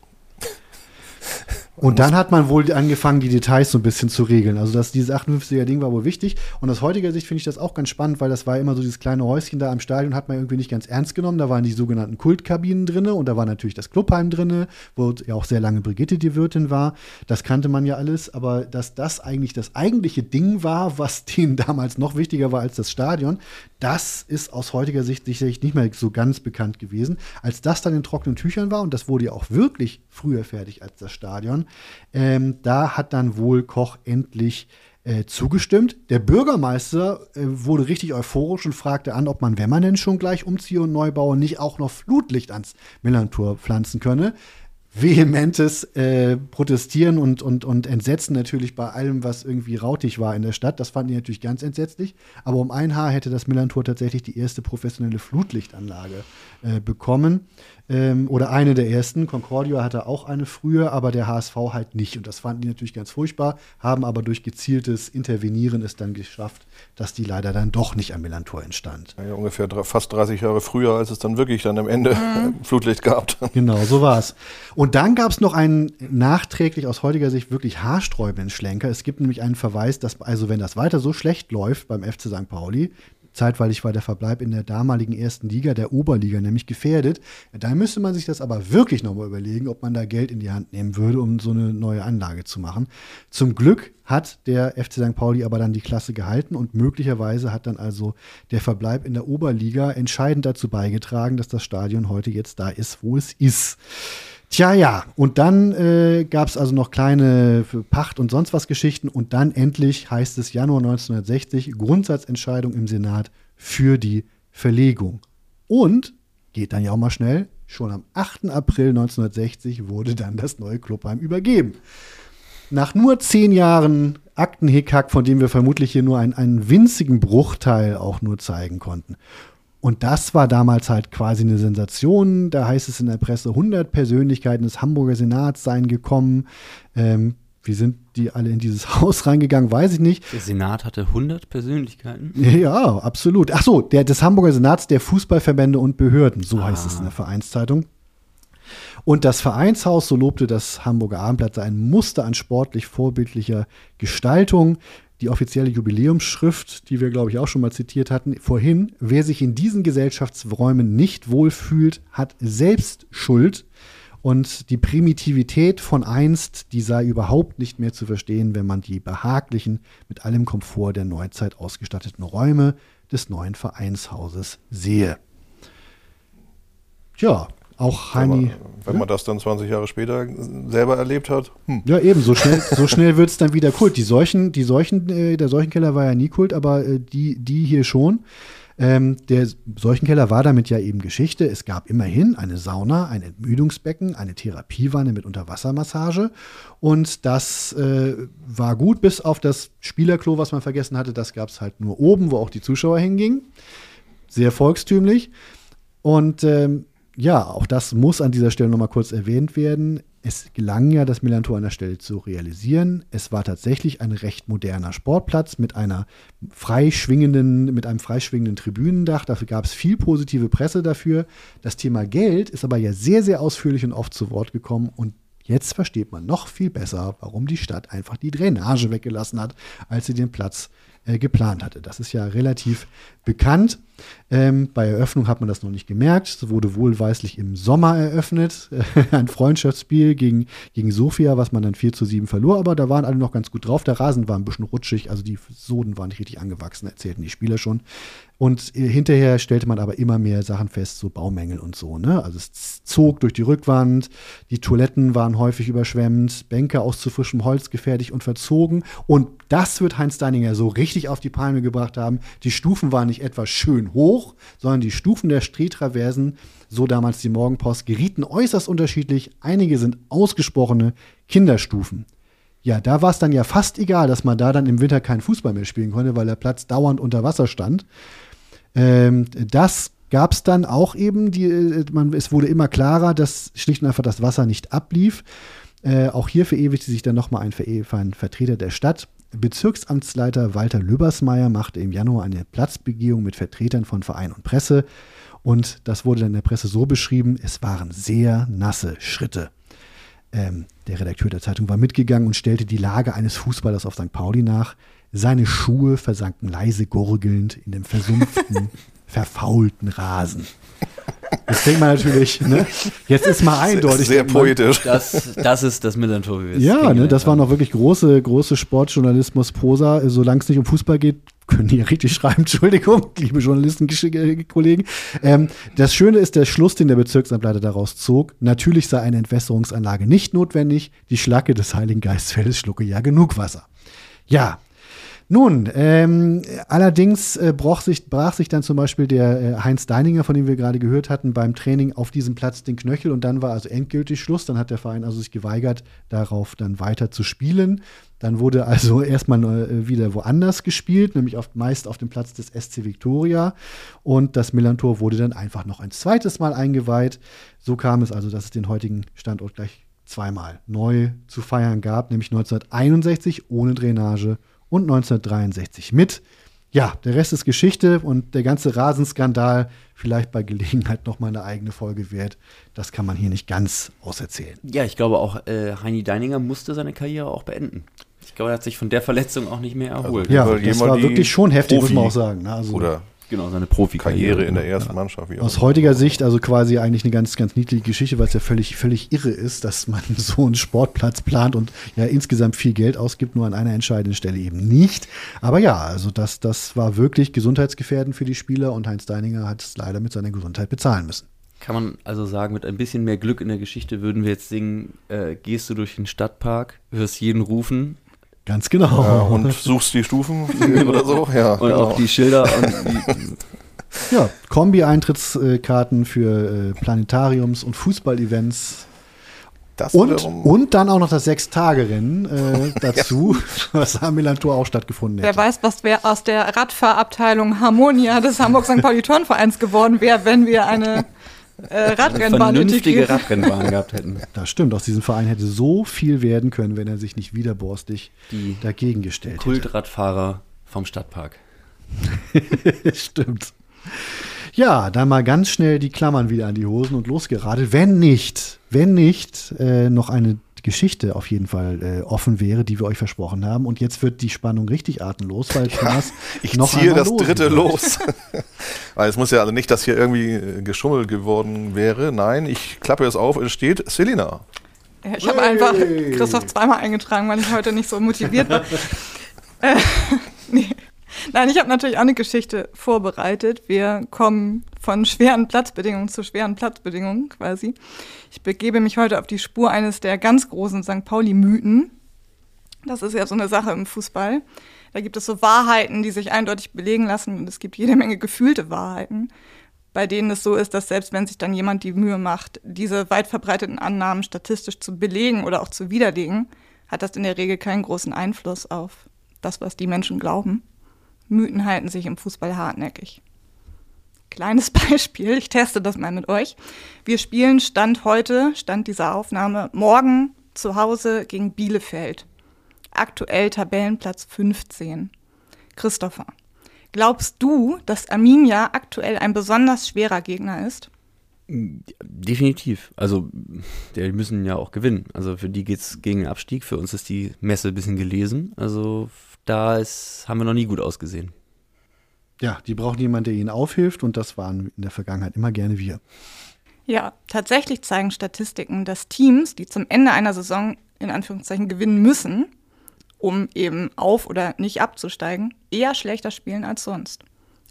Und dann hat man wohl angefangen, die Details so ein bisschen zu regeln. Also das, dieses 58er-Ding war wohl wichtig. Und aus heutiger Sicht finde ich das auch ganz spannend, weil das war immer so dieses kleine Häuschen da am Stadion, hat man irgendwie nicht ganz ernst genommen. Da waren die sogenannten Kultkabinen drin und da war natürlich das Clubheim drin, wo ja auch sehr lange Brigitte die Wirtin war. Das kannte man ja alles. Aber dass das eigentlich das eigentliche Ding war, was denen damals noch wichtiger war als das Stadion, das ist aus heutiger Sicht sicherlich nicht mehr so ganz bekannt gewesen. Als das dann in trockenen Tüchern war, und das wurde ja auch wirklich früher fertig als das Stadion, ähm, da hat dann wohl Koch endlich äh, zugestimmt. Der Bürgermeister äh, wurde richtig euphorisch und fragte an, ob man, wenn man denn schon gleich umziehe und neu baue, nicht auch noch Flutlicht ans Millantor pflanzen könne vehementes äh, Protestieren und, und, und Entsetzen natürlich bei allem, was irgendwie rautig war in der Stadt. Das fanden die natürlich ganz entsetzlich. Aber um ein Haar hätte das Millantor tatsächlich die erste professionelle Flutlichtanlage äh, bekommen ähm, oder eine der ersten. Concordia hatte auch eine früher, aber der HSV halt nicht. Und das fanden die natürlich ganz furchtbar, haben aber durch gezieltes Intervenieren es dann geschafft, dass die leider dann doch nicht am Millantor entstand. Ja, ungefähr fast 30 Jahre früher, als es dann wirklich dann am Ende mhm. Flutlicht gab. Genau, so war es. Und dann gab es noch einen nachträglich aus heutiger Sicht wirklich haarsträubenden Schlenker. Es gibt nämlich einen Verweis, dass also wenn das weiter so schlecht läuft beim FC St. Pauli, Zeitweilig war der Verbleib in der damaligen ersten Liga, der Oberliga, nämlich gefährdet. Da müsste man sich das aber wirklich nochmal überlegen, ob man da Geld in die Hand nehmen würde, um so eine neue Anlage zu machen. Zum Glück hat der FC St. Pauli aber dann die Klasse gehalten und möglicherweise hat dann also der Verbleib in der Oberliga entscheidend dazu beigetragen, dass das Stadion heute jetzt da ist, wo es ist. Tja, ja, und dann äh, gab es also noch kleine Pacht- und sonst was Geschichten und dann endlich heißt es Januar 1960 Grundsatzentscheidung im Senat für die Verlegung. Und, geht dann ja auch mal schnell, schon am 8. April 1960 wurde dann das neue Clubheim übergeben. Nach nur zehn Jahren Aktenhickhack, von dem wir vermutlich hier nur einen, einen winzigen Bruchteil auch nur zeigen konnten. Und das war damals halt quasi eine Sensation. Da heißt es in der Presse, 100 Persönlichkeiten des Hamburger Senats seien gekommen. Ähm, wie sind die alle in dieses Haus reingegangen, weiß ich nicht. Der Senat hatte 100 Persönlichkeiten? Ja, absolut. Ach so, der des Hamburger Senats der Fußballverbände und Behörden, so ah. heißt es in der Vereinszeitung. Und das Vereinshaus, so lobte das Hamburger Abendblatt, sei ein Muster an sportlich vorbildlicher Gestaltung die offizielle Jubiläumsschrift, die wir, glaube ich, auch schon mal zitiert hatten, vorhin, wer sich in diesen Gesellschaftsräumen nicht wohlfühlt, hat selbst Schuld. Und die Primitivität von einst, die sei überhaupt nicht mehr zu verstehen, wenn man die behaglichen, mit allem Komfort der Neuzeit ausgestatteten Räume des neuen Vereinshauses sehe. Tja, auch Heini. Wenn man, man das dann 20 Jahre später selber erlebt hat. Hm. Ja, eben, so schnell, so schnell wird es dann wieder Kult. Die Seuchen, die Seuchen, äh, der Seuchenkeller war ja nie Kult, aber äh, die, die hier schon. Ähm, der Seuchenkeller war damit ja eben Geschichte. Es gab immerhin eine Sauna, ein Entmüdungsbecken, eine Therapiewanne mit Unterwassermassage. Und das äh, war gut, bis auf das Spielerklo, was man vergessen hatte. Das gab es halt nur oben, wo auch die Zuschauer hingingen. Sehr volkstümlich. Und ähm, ja, auch das muss an dieser Stelle nochmal kurz erwähnt werden. Es gelang ja, das Millantor an der Stelle zu realisieren. Es war tatsächlich ein recht moderner Sportplatz mit einer freischwingenden, mit einem freischwingenden Tribünendach. Dafür gab es viel positive Presse dafür. Das Thema Geld ist aber ja sehr, sehr ausführlich und oft zu Wort gekommen und Jetzt versteht man noch viel besser, warum die Stadt einfach die Drainage weggelassen hat, als sie den Platz äh, geplant hatte. Das ist ja relativ bekannt. Ähm, bei Eröffnung hat man das noch nicht gemerkt. Es wurde wohlweislich im Sommer eröffnet. ein Freundschaftsspiel gegen, gegen Sofia, was man dann 4 zu 7 verlor, aber da waren alle noch ganz gut drauf. Der Rasen war ein bisschen rutschig, also die Soden waren nicht richtig angewachsen, erzählten die Spieler schon. Und äh, hinterher stellte man aber immer mehr Sachen fest, so Baumängel und so. Ne? Also es zog durch die Rückwand, die Toiletten waren häufig überschwemmt, Bänke aus zu frischem Holz gefährlich und verzogen. Und das wird Heinz Deininger so richtig auf die Palme gebracht haben. Die Stufen waren nicht etwa schön hoch, sondern die Stufen der Stehtraversen, so damals die Morgenpost, gerieten äußerst unterschiedlich. Einige sind ausgesprochene Kinderstufen. Ja, da war es dann ja fast egal, dass man da dann im Winter keinen Fußball mehr spielen konnte, weil der Platz dauernd unter Wasser stand. Ähm, das gab es dann auch eben, die, äh, man, es wurde immer klarer, dass schlicht und einfach das Wasser nicht ablief. Äh, auch hier verewigte sich dann nochmal ein, ein Vertreter der Stadt. Bezirksamtsleiter Walter Löbersmeier machte im Januar eine Platzbegehung mit Vertretern von Verein und Presse. Und das wurde dann in der Presse so beschrieben, es waren sehr nasse Schritte. Ähm, der Redakteur der Zeitung war mitgegangen und stellte die Lage eines Fußballers auf St. Pauli nach. Seine Schuhe versanken leise gurgelnd in dem versumpften, verfaulten Rasen. Jetzt denkt man natürlich, ne? jetzt ist mal eindeutig. Sehr poetisch. Das, das ist das Millantor, wie wir Ja, ne, das war noch wirklich große, große Sportjournalismus-Prosa. Solange es nicht um Fußball geht, können die ja richtig schreiben. Entschuldigung, liebe Journalistenkollegen. Ähm, das Schöne ist der Schluss, den der Bezirksamtleiter daraus zog. Natürlich sei eine Entwässerungsanlage nicht notwendig. Die Schlacke des Heiligen Geistfeldes schlucke ja genug Wasser. Ja, nun, ähm, allerdings äh, brach, sich, brach sich dann zum Beispiel der äh, Heinz Deininger, von dem wir gerade gehört hatten, beim Training auf diesem Platz den Knöchel und dann war also endgültig Schluss. Dann hat der Verein also sich geweigert, darauf dann weiter zu spielen. Dann wurde also erstmal äh, wieder woanders gespielt, nämlich auf, meist auf dem Platz des SC Victoria. Und das Millantor wurde dann einfach noch ein zweites Mal eingeweiht. So kam es also, dass es den heutigen Standort gleich zweimal neu zu feiern gab, nämlich 1961 ohne Drainage und 1963 mit. Ja, der Rest ist Geschichte und der ganze Rasenskandal vielleicht bei Gelegenheit noch mal eine eigene Folge wert. Das kann man hier nicht ganz auserzählen. Ja, ich glaube auch, äh, Heini Deininger musste seine Karriere auch beenden. Ich glaube, er hat sich von der Verletzung auch nicht mehr erholt. Ja, das war wirklich schon heftig, muss man auch sagen. ne? Also, Oder Genau, seine Profikarriere. Karriere in der ersten Mannschaft. Wie Aus heutiger Sicht also quasi eigentlich eine ganz, ganz niedliche Geschichte, weil es ja völlig, völlig irre ist, dass man so einen Sportplatz plant und ja insgesamt viel Geld ausgibt, nur an einer entscheidenden Stelle eben nicht. Aber ja, also das, das war wirklich gesundheitsgefährdend für die Spieler und Heinz Deininger hat es leider mit seiner Gesundheit bezahlen müssen. Kann man also sagen, mit ein bisschen mehr Glück in der Geschichte würden wir jetzt singen, äh, gehst du durch den Stadtpark, hörst jeden rufen. Ganz genau. Ja, und suchst die Stufen oder so. Ja, Und genau. auch die Schilder und die, Ja, Kombi-Eintrittskarten für äh, Planetariums- und Fußballevents. Das Und, und dann auch noch das Sechstagerennen äh, dazu, was am Milan-Tor auch stattgefunden Wer hätte. weiß, was wäre aus der Radfahrabteilung Harmonia des Hamburg St. Pauli Turnvereins geworden wäre, wenn wir eine äh, Radrennbahn vernünftige Radrennbahn gehabt hätten. Das stimmt, aus diesem Verein hätte so viel werden können, wenn er sich nicht widerborstig Die dagegen gestellt hätte. Kultradfahrer vom Stadtpark. Stimmt. Ja, dann mal ganz schnell die Klammern wieder an die Hosen und losgeradelt. Wenn nicht, wenn nicht äh, noch eine Geschichte auf jeden Fall äh, offen wäre, die wir euch versprochen haben. Und jetzt wird die Spannung richtig atemlos, weil Thomas Ich noch ziehe das dritte wird. los. Weil es muss ja also nicht, dass hier irgendwie äh, geschummelt geworden wäre. Nein, ich klappe es auf, es steht Selina. Ja, Ich habe einfach Christoph zweimal eingetragen, weil ich heute nicht so motiviert war. äh, nee. Nein, ich habe natürlich auch eine Geschichte vorbereitet. Wir kommen von schweren Platzbedingungen zu schweren Platzbedingungen quasi. Ich begebe mich heute auf die Spur eines der ganz großen St. Pauli-Mythen. Das ist ja so eine Sache im Fußball. Da gibt es so Wahrheiten, die sich eindeutig belegen lassen und es gibt jede Menge gefühlte Wahrheiten, bei denen es so ist, dass selbst wenn sich dann jemand die Mühe macht, diese weit verbreiteten Annahmen statistisch zu belegen oder auch zu widerlegen, hat das in der Regel keinen großen Einfluss auf das, was die Menschen glauben. Mythen halten sich im Fußball hartnäckig. Kleines Beispiel, ich teste das mal mit euch. Wir spielen Stand heute, Stand dieser Aufnahme, morgen zu Hause gegen Bielefeld. Aktuell Tabellenplatz 15. Christopher, glaubst du, dass Arminia aktuell ein besonders schwerer Gegner ist? Definitiv. Also, die müssen ja auch gewinnen. Also, für die geht es gegen den Abstieg. Für uns ist die Messe ein bisschen gelesen. Also, da haben wir noch nie gut ausgesehen. Ja, die brauchen jemanden, der ihnen aufhilft und das waren in der Vergangenheit immer gerne wir. Ja, tatsächlich zeigen Statistiken, dass Teams, die zum Ende einer Saison in Anführungszeichen gewinnen müssen, um eben auf oder nicht abzusteigen, eher schlechter spielen als sonst.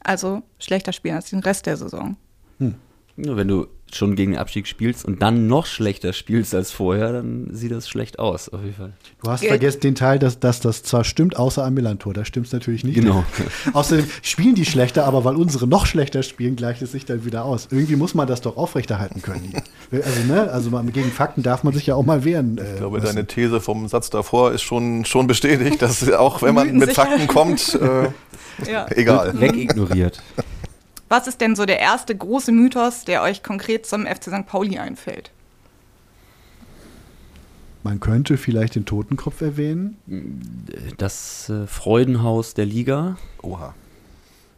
Also schlechter spielen als den Rest der Saison. Hm. Wenn du schon gegen den Abstieg spielst und dann noch schlechter spielst als vorher, dann sieht das schlecht aus, auf jeden Fall. Du hast vergessen den Teil, dass, dass das zwar stimmt, außer am Millantor, da stimmt es natürlich nicht. Genau. Außerdem spielen die schlechter, aber weil unsere noch schlechter spielen, gleicht es sich dann wieder aus. Irgendwie muss man das doch aufrechterhalten können. Also, ne, also gegen Fakten darf man sich ja auch mal wehren. Äh, ich glaube, deine These vom Satz davor ist schon, schon bestätigt, dass auch wenn man mit Fakten kommt, äh, ja. egal. Wegignoriert. Was ist denn so der erste große Mythos, der euch konkret zum FC St. Pauli einfällt? Man könnte vielleicht den Totenkopf erwähnen. Das äh, Freudenhaus der Liga. Oha.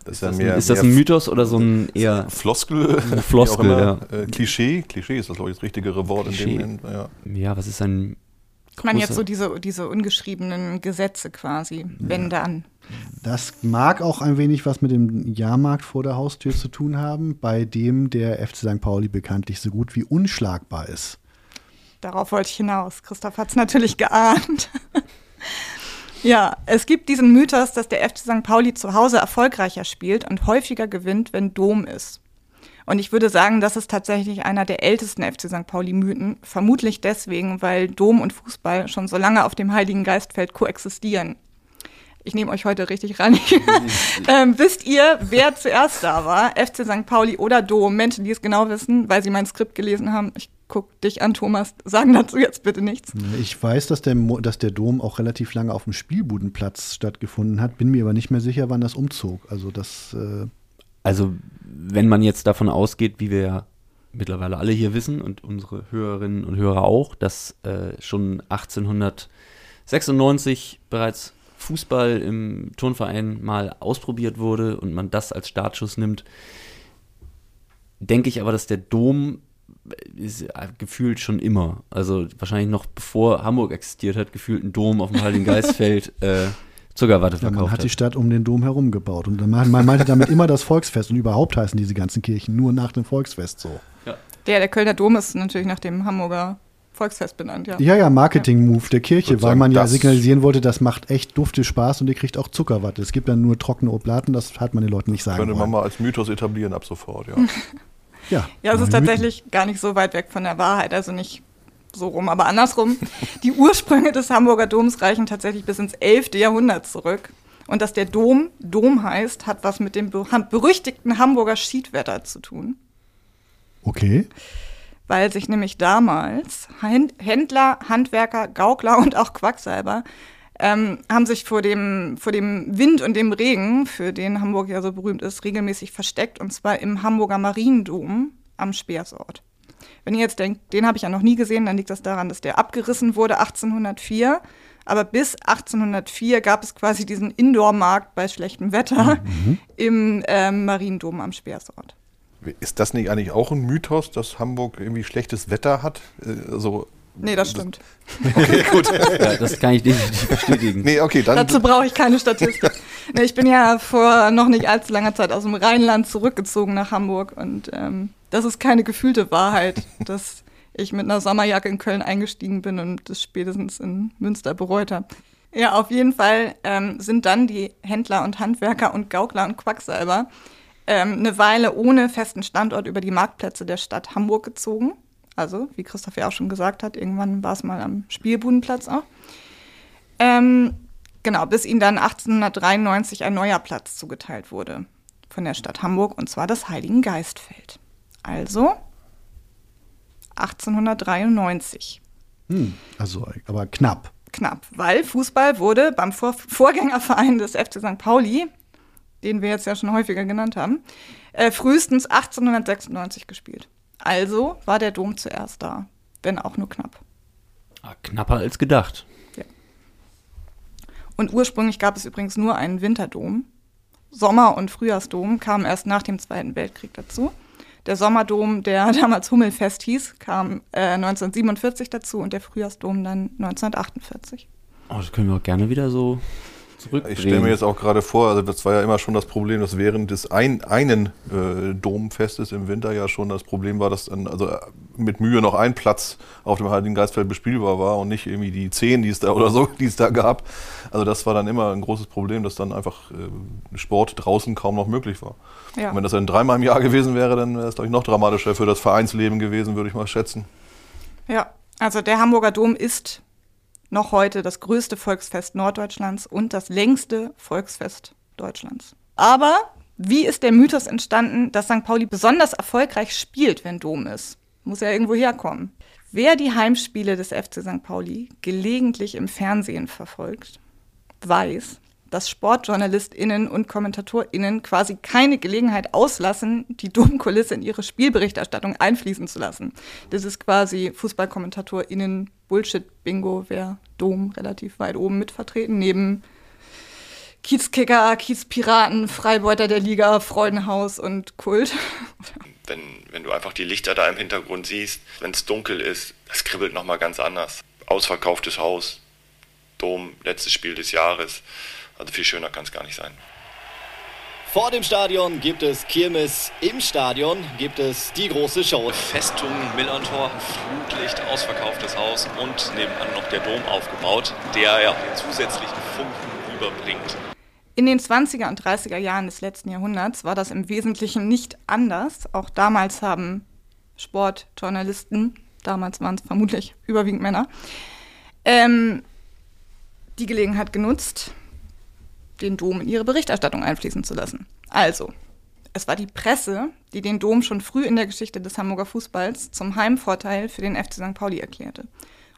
Das ist, ist, das, mehr, ein, ist das ein Mythos oder so ein eher Floskel? Floskel, ja. Äh, Klischee. Klischee ist das, glaube ich, das richtigere Wort Klischee. in dem Moment. Ja. ja, was ist ein. Meine jetzt so diese, diese ungeschriebenen Gesetze quasi, wenn ja. dann. Das mag auch ein wenig was mit dem Jahrmarkt vor der Haustür zu tun haben, bei dem der FC St. Pauli bekanntlich so gut wie unschlagbar ist. Darauf wollte ich hinaus. Christoph hat es natürlich geahnt. ja, es gibt diesen Mythos, dass der FC St. Pauli zu Hause erfolgreicher spielt und häufiger gewinnt, wenn Dom ist. Und ich würde sagen, das ist tatsächlich einer der ältesten FC St. Pauli-Mythen. Vermutlich deswegen, weil Dom und Fußball schon so lange auf dem Heiligen Geistfeld koexistieren. Ich nehme euch heute richtig ran. ähm, wisst ihr, wer zuerst da war? FC St. Pauli oder Dom? Menschen, die es genau wissen, weil sie mein Skript gelesen haben. Ich gucke dich an, Thomas. Sagen dazu jetzt bitte nichts. Ich weiß, dass der, dass der Dom auch relativ lange auf dem Spielbudenplatz stattgefunden hat, bin mir aber nicht mehr sicher, wann das umzog. Also das. Äh also wenn man jetzt davon ausgeht, wie wir ja mittlerweile alle hier wissen und unsere Hörerinnen und Hörer auch, dass äh, schon 1896 bereits Fußball im Turnverein mal ausprobiert wurde und man das als Startschuss nimmt, denke ich aber, dass der Dom ist gefühlt schon immer, also wahrscheinlich noch bevor Hamburg existiert hat, gefühlt ein Dom auf dem Heiligen Geistfeld äh, Zuckerwatte verkauft ja, man hat. die Stadt um den Dom herum gebaut und man, man meinte damit immer das Volksfest und überhaupt heißen diese ganzen Kirchen nur nach dem Volksfest so. Ja. Der, der Kölner Dom ist natürlich nach dem Hamburger Volksfest benannt, ja. Ja, ja, Marketing-Move der Kirche, weil man ja signalisieren wollte, das macht echt dufte Spaß und ihr kriegt auch Zuckerwatte. Es gibt dann nur trockene Oblaten, das hat man den Leuten nicht sagen Könnte man mal als Mythos etablieren ab sofort, ja. ja, ja, es ist tatsächlich gar nicht so weit weg von der Wahrheit, also nicht so rum, aber andersrum. Die Ursprünge des Hamburger Doms reichen tatsächlich bis ins 11. Jahrhundert zurück. Und dass der Dom Dom heißt, hat was mit dem berüchtigten Hamburger Schiedwetter zu tun. Okay weil sich nämlich damals Händler, Handwerker, Gaukler und auch Quacksalber ähm, haben sich vor dem, vor dem Wind und dem Regen, für den Hamburg ja so berühmt ist, regelmäßig versteckt, und zwar im Hamburger Mariendom am Speersort. Wenn ihr jetzt denkt, den habe ich ja noch nie gesehen, dann liegt das daran, dass der abgerissen wurde 1804. Aber bis 1804 gab es quasi diesen Indoor-Markt bei schlechtem Wetter mhm. im ähm, Mariendom am Speersort. Ist das nicht eigentlich auch ein Mythos, dass Hamburg irgendwie schlechtes Wetter hat? Äh, so Nee, das stimmt. Okay, gut. ja, das kann ich definitiv bestätigen. Nee, okay, dann Dazu brauche ich keine Statistik. nee, ich bin ja vor noch nicht allzu langer Zeit aus dem Rheinland zurückgezogen nach Hamburg und ähm, das ist keine gefühlte Wahrheit, dass ich mit einer Sommerjacke in Köln eingestiegen bin und das spätestens in Münster bereut habe. Ja, auf jeden Fall ähm, sind dann die Händler und Handwerker und Gaukler und Quacksalber ähm, eine Weile ohne festen Standort über die Marktplätze der Stadt Hamburg gezogen. Also, wie Christoph ja auch schon gesagt hat, irgendwann war es mal am Spielbudenplatz auch. Ähm, genau, bis ihnen dann 1893 ein neuer Platz zugeteilt wurde von der Stadt Hamburg, und zwar das Heiligen Geistfeld. Also 1893. Hm, also, aber knapp. Knapp, weil Fußball wurde beim Vor Vorgängerverein des FC St. Pauli den wir jetzt ja schon häufiger genannt haben, äh, frühestens 1896 gespielt. Also war der Dom zuerst da, wenn auch nur knapp. Ah, knapper als gedacht. Ja. Und ursprünglich gab es übrigens nur einen Winterdom. Sommer- und Frühjahrsdom kamen erst nach dem Zweiten Weltkrieg dazu. Der Sommerdom, der damals Hummelfest hieß, kam äh, 1947 dazu und der Frühjahrsdom dann 1948. Oh, das können wir auch gerne wieder so zurückdrehen. Ich stelle mir jetzt auch gerade vor, also das war ja immer schon das Problem, dass während des ein, einen äh, Domfestes im Winter ja schon das Problem war, dass dann also äh, mit Mühe noch ein Platz auf dem Heiligen Geistfeld bespielbar war und nicht irgendwie die zehn, die es da oder so, die es da gab. Also das war dann immer ein großes Problem, dass dann einfach äh, Sport draußen kaum noch möglich war. Ja. Und wenn das dann dreimal im Jahr gewesen wäre, dann wäre es glaube ich noch dramatischer für das Vereinsleben gewesen, würde ich mal schätzen. Ja, also der Hamburger Dom ist noch heute das größte Volksfest Norddeutschlands und das längste Volksfest Deutschlands. Aber wie ist der Mythos entstanden, dass St. Pauli besonders erfolgreich spielt, wenn Dom ist? Muss ja irgendwo herkommen. Wer die Heimspiele des FC St. Pauli gelegentlich im Fernsehen verfolgt, weiß, dass SportjournalistInnen und KommentatorInnen quasi keine Gelegenheit auslassen, die Domkulisse in ihre Spielberichterstattung einfließen zu lassen. Das ist quasi FußballkommentatorInnen Bullshit-Bingo, wer Dom relativ weit oben mit vertreten, neben Kiezkicker, Kiezpiraten, Freibeuter der Liga, Freudenhaus und Kult. Wenn, wenn du einfach die Lichter da im Hintergrund siehst, wenn es dunkel ist, das kribbelt nochmal ganz anders. Ausverkauftes Haus, Dom, letztes Spiel des Jahres. Also viel schöner kann es gar nicht sein. Vor dem Stadion gibt es Kirmes, im Stadion gibt es die große Show. Festung, Millantor, Flutlicht, ausverkauftes Haus und nebenan noch der Dom aufgebaut, der ja den zusätzlichen Funken rüberbringt. In den 20er und 30er Jahren des letzten Jahrhunderts war das im Wesentlichen nicht anders. Auch damals haben Sportjournalisten, damals waren es vermutlich überwiegend Männer, ähm, die Gelegenheit genutzt, den Dom in ihre Berichterstattung einfließen zu lassen. Also, es war die Presse, die den Dom schon früh in der Geschichte des Hamburger Fußballs zum Heimvorteil für den FC St. Pauli erklärte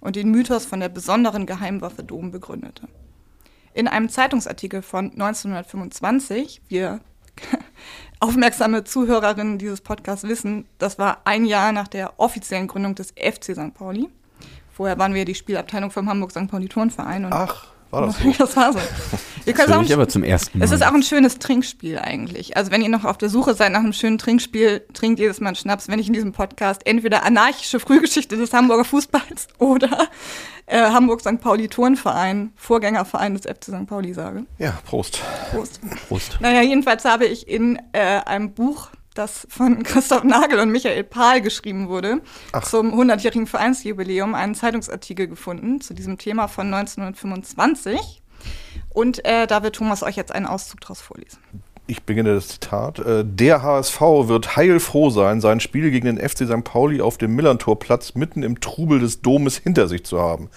und den Mythos von der besonderen Geheimwaffe Dom begründete. In einem Zeitungsartikel von 1925, wir aufmerksame Zuhörerinnen dieses Podcasts wissen, das war ein Jahr nach der offiziellen Gründung des FC St. Pauli. Vorher waren wir die Spielabteilung vom Hamburg St. Pauli Turnverein. Und Ach, war das so? das war so. Wir Das können höre ich aber zum ersten Mal. es ist auch ein schönes Trinkspiel eigentlich. Also wenn ihr noch auf der Suche seid nach einem schönen Trinkspiel, trinkt jedes Mal einen Schnaps, wenn ich in diesem Podcast entweder anarchische Frühgeschichte des Hamburger Fußballs oder äh, Hamburg St. Pauli Turnverein, Vorgängerverein des FC St. Pauli sage. Ja, Prost. Prost. Prost. Naja, jedenfalls habe ich in äh, einem Buch, das von Christoph Nagel und Michael Pahl geschrieben wurde, zum 100-jährigen Vereinsjubiläum einen Zeitungsartikel gefunden zu diesem Thema von 1925. Und äh, da wird Thomas euch jetzt einen Auszug daraus vorlesen. Ich beginne das Zitat. Äh, Der HSV wird heilfroh sein, sein Spiel gegen den FC St. Pauli auf dem Millantorplatz mitten im Trubel des Domes hinter sich zu haben.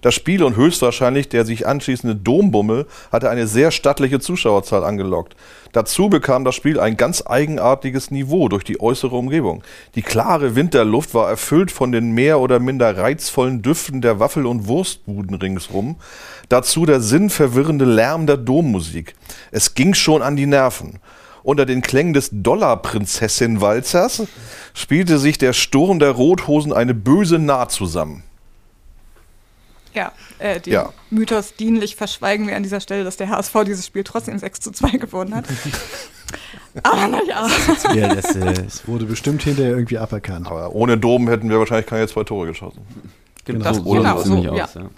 Das Spiel und höchstwahrscheinlich der sich anschließende Dombummel hatte eine sehr stattliche Zuschauerzahl angelockt. Dazu bekam das Spiel ein ganz eigenartiges Niveau durch die äußere Umgebung. Die klare Winterluft war erfüllt von den mehr oder minder reizvollen Düften der Waffel- und Wurstbuden ringsrum. Dazu der sinnverwirrende Lärm der Dommusik. Es ging schon an die Nerven. Unter den Klängen des Dollarprinzessin-Walzers spielte sich der Sturm der Rothosen eine böse Naht zusammen. Ja, äh, den Ja. Mythos dienlich verschweigen wir an dieser Stelle, dass der HSV dieses Spiel trotzdem 6 zu 2 gewonnen hat. Aber naja. Ja, das, äh, Es wurde bestimmt hinterher irgendwie aberkannt. Aber ohne Dom hätten wir wahrscheinlich keine zwei Tore geschossen. Genau, Das- so genau, so, ja. aus, ja.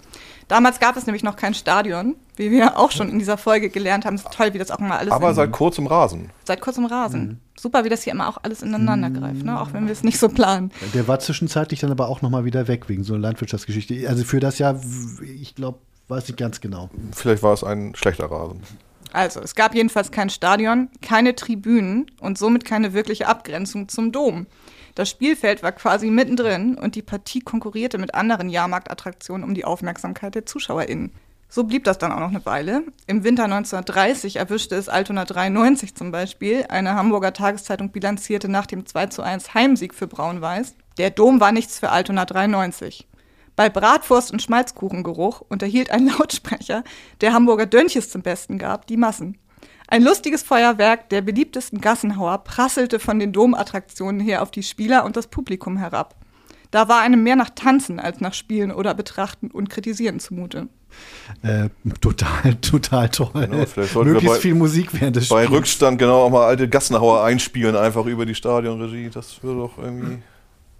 Damals gab es nämlich noch kein Stadion, wie wir auch schon in dieser Folge gelernt haben. Es ist toll, wie das auch immer alles Aber seit kurzem Rasen. seit kurzem Rasen. Super, wie das hier immer auch alles ineinander greift, ne? auch wenn wir es nicht so planen. Der war zwischenzeitlich dann aber auch nochmal wieder weg wegen so einer Landwirtschaftsgeschichte. Also für das Jahr, ich glaube, weiß ich ganz genau. Vielleicht war es ein schlechter Rasen. Also, es gab jedenfalls kein Stadion, keine Tribünen und somit keine wirkliche Abgrenzung zum Dom. Das Spielfeld war quasi mittendrin und die Partie konkurrierte mit anderen Jahrmarktattraktionen um die Aufmerksamkeit der ZuschauerInnen. So blieb das dann auch noch eine Weile. Im Winter 1930 erwischte es Altona 93 zum Beispiel. Eine Hamburger Tageszeitung bilanzierte nach dem 2 zu 1 Heimsieg für Braun-Weiß. Der Dom war nichts für Altona 93. Bei Bratwurst und Schmalzkuchengeruch unterhielt ein Lautsprecher, der Hamburger Dönches zum Besten gab, die Massen. Ein lustiges Feuerwerk der beliebtesten Gassenhauer prasselte von den Domattraktionen her auf die Spieler und das Publikum herab. Da war einem mehr nach Tanzen als nach Spielen oder Betrachten und Kritisieren zumute. Äh, total, total toll. Genau, Möglichst bei- viel Musik während des Bei Spiels. Rückstand genau auch mal alte Gassenhauer einspielen, einfach über die Stadionregie. Das würde doch irgendwie.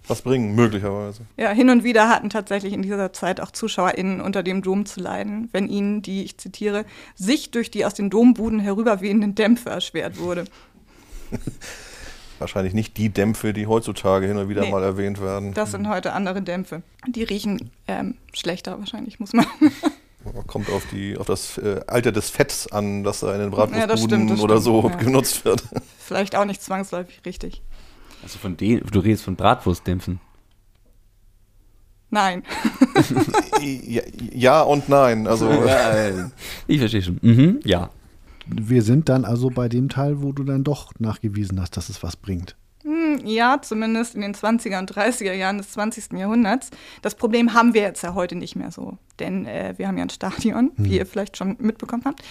Was bringen, möglicherweise. Ja, hin und wieder hatten tatsächlich in dieser Zeit auch ZuschauerInnen unter dem Dom zu leiden, wenn ihnen die, ich zitiere, Sicht durch die aus den Dombuden herüberwehenden Dämpfe erschwert wurde. Wahrscheinlich nicht die Dämpfe, die heutzutage hin und wieder Nee. mal erwähnt werden. Das sind heute andere Dämpfe. Die riechen ähm, schlechter wahrscheinlich, muss man. Kommt auf, die, auf das äh, Alter des Fetts an, das da in den Ja, das Bratwurstbuden stimmt, das oder stimmt, so ja. genutzt wird. Vielleicht auch nicht zwangsläufig richtig. Also von denen, du redest von Bratwurstdämpfen. Nein. ja, ja und nein. Also, Ja, äh, ich verstehe schon. Mhm, ja. Wir sind dann also bei dem Teil, wo du dann doch nachgewiesen hast, dass es was bringt. Hm, Ja, zumindest in den 20er und 30er Jahren des 20. Jahrhunderts. Das Problem haben wir jetzt ja heute nicht mehr so, denn äh, wir haben ja ein Stadion, wie Hm. ihr vielleicht schon mitbekommen habt.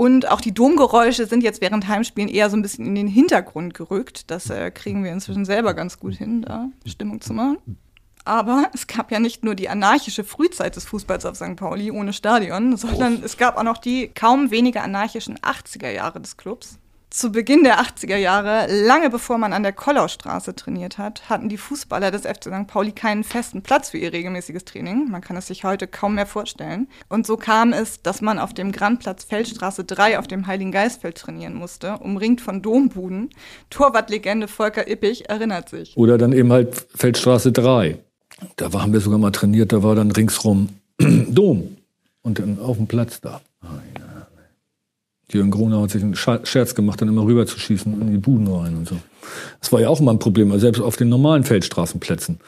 Und auch die Domgeräusche sind jetzt während Heimspielen eher so ein bisschen in den Hintergrund gerückt. Das äh, kriegen wir inzwischen selber ganz gut hin, da Stimmung zu machen. Aber es gab ja nicht nur die anarchische Frühzeit des Fußballs auf St. Pauli ohne Stadion, sondern es gab auch noch die kaum weniger anarchischen 80er Jahre des Clubs. Zu Beginn der 80er Jahre, lange bevor man an der Kollaustraße trainiert hat, hatten die Fußballer des FC St. Pauli keinen festen Platz für ihr regelmäßiges Training. Man kann es sich heute kaum mehr vorstellen. Und so kam es, dass man auf dem Grandplatz Feldstraße 3 auf dem Heiligen Geistfeld trainieren musste, umringt von Dombuden. Torwartlegende Volker Ippich erinnert sich. Oder dann eben halt Feldstraße 3. Da haben wir sogar mal trainiert, da war dann ringsrum Dom. Und dann auf dem Platz da. Jürgen Gronau hat sich einen Scherz gemacht, dann immer rüber zu schießen in die Buden rein und so. Das war ja auch immer ein Problem, also selbst auf den normalen Feldstraßenplätzen.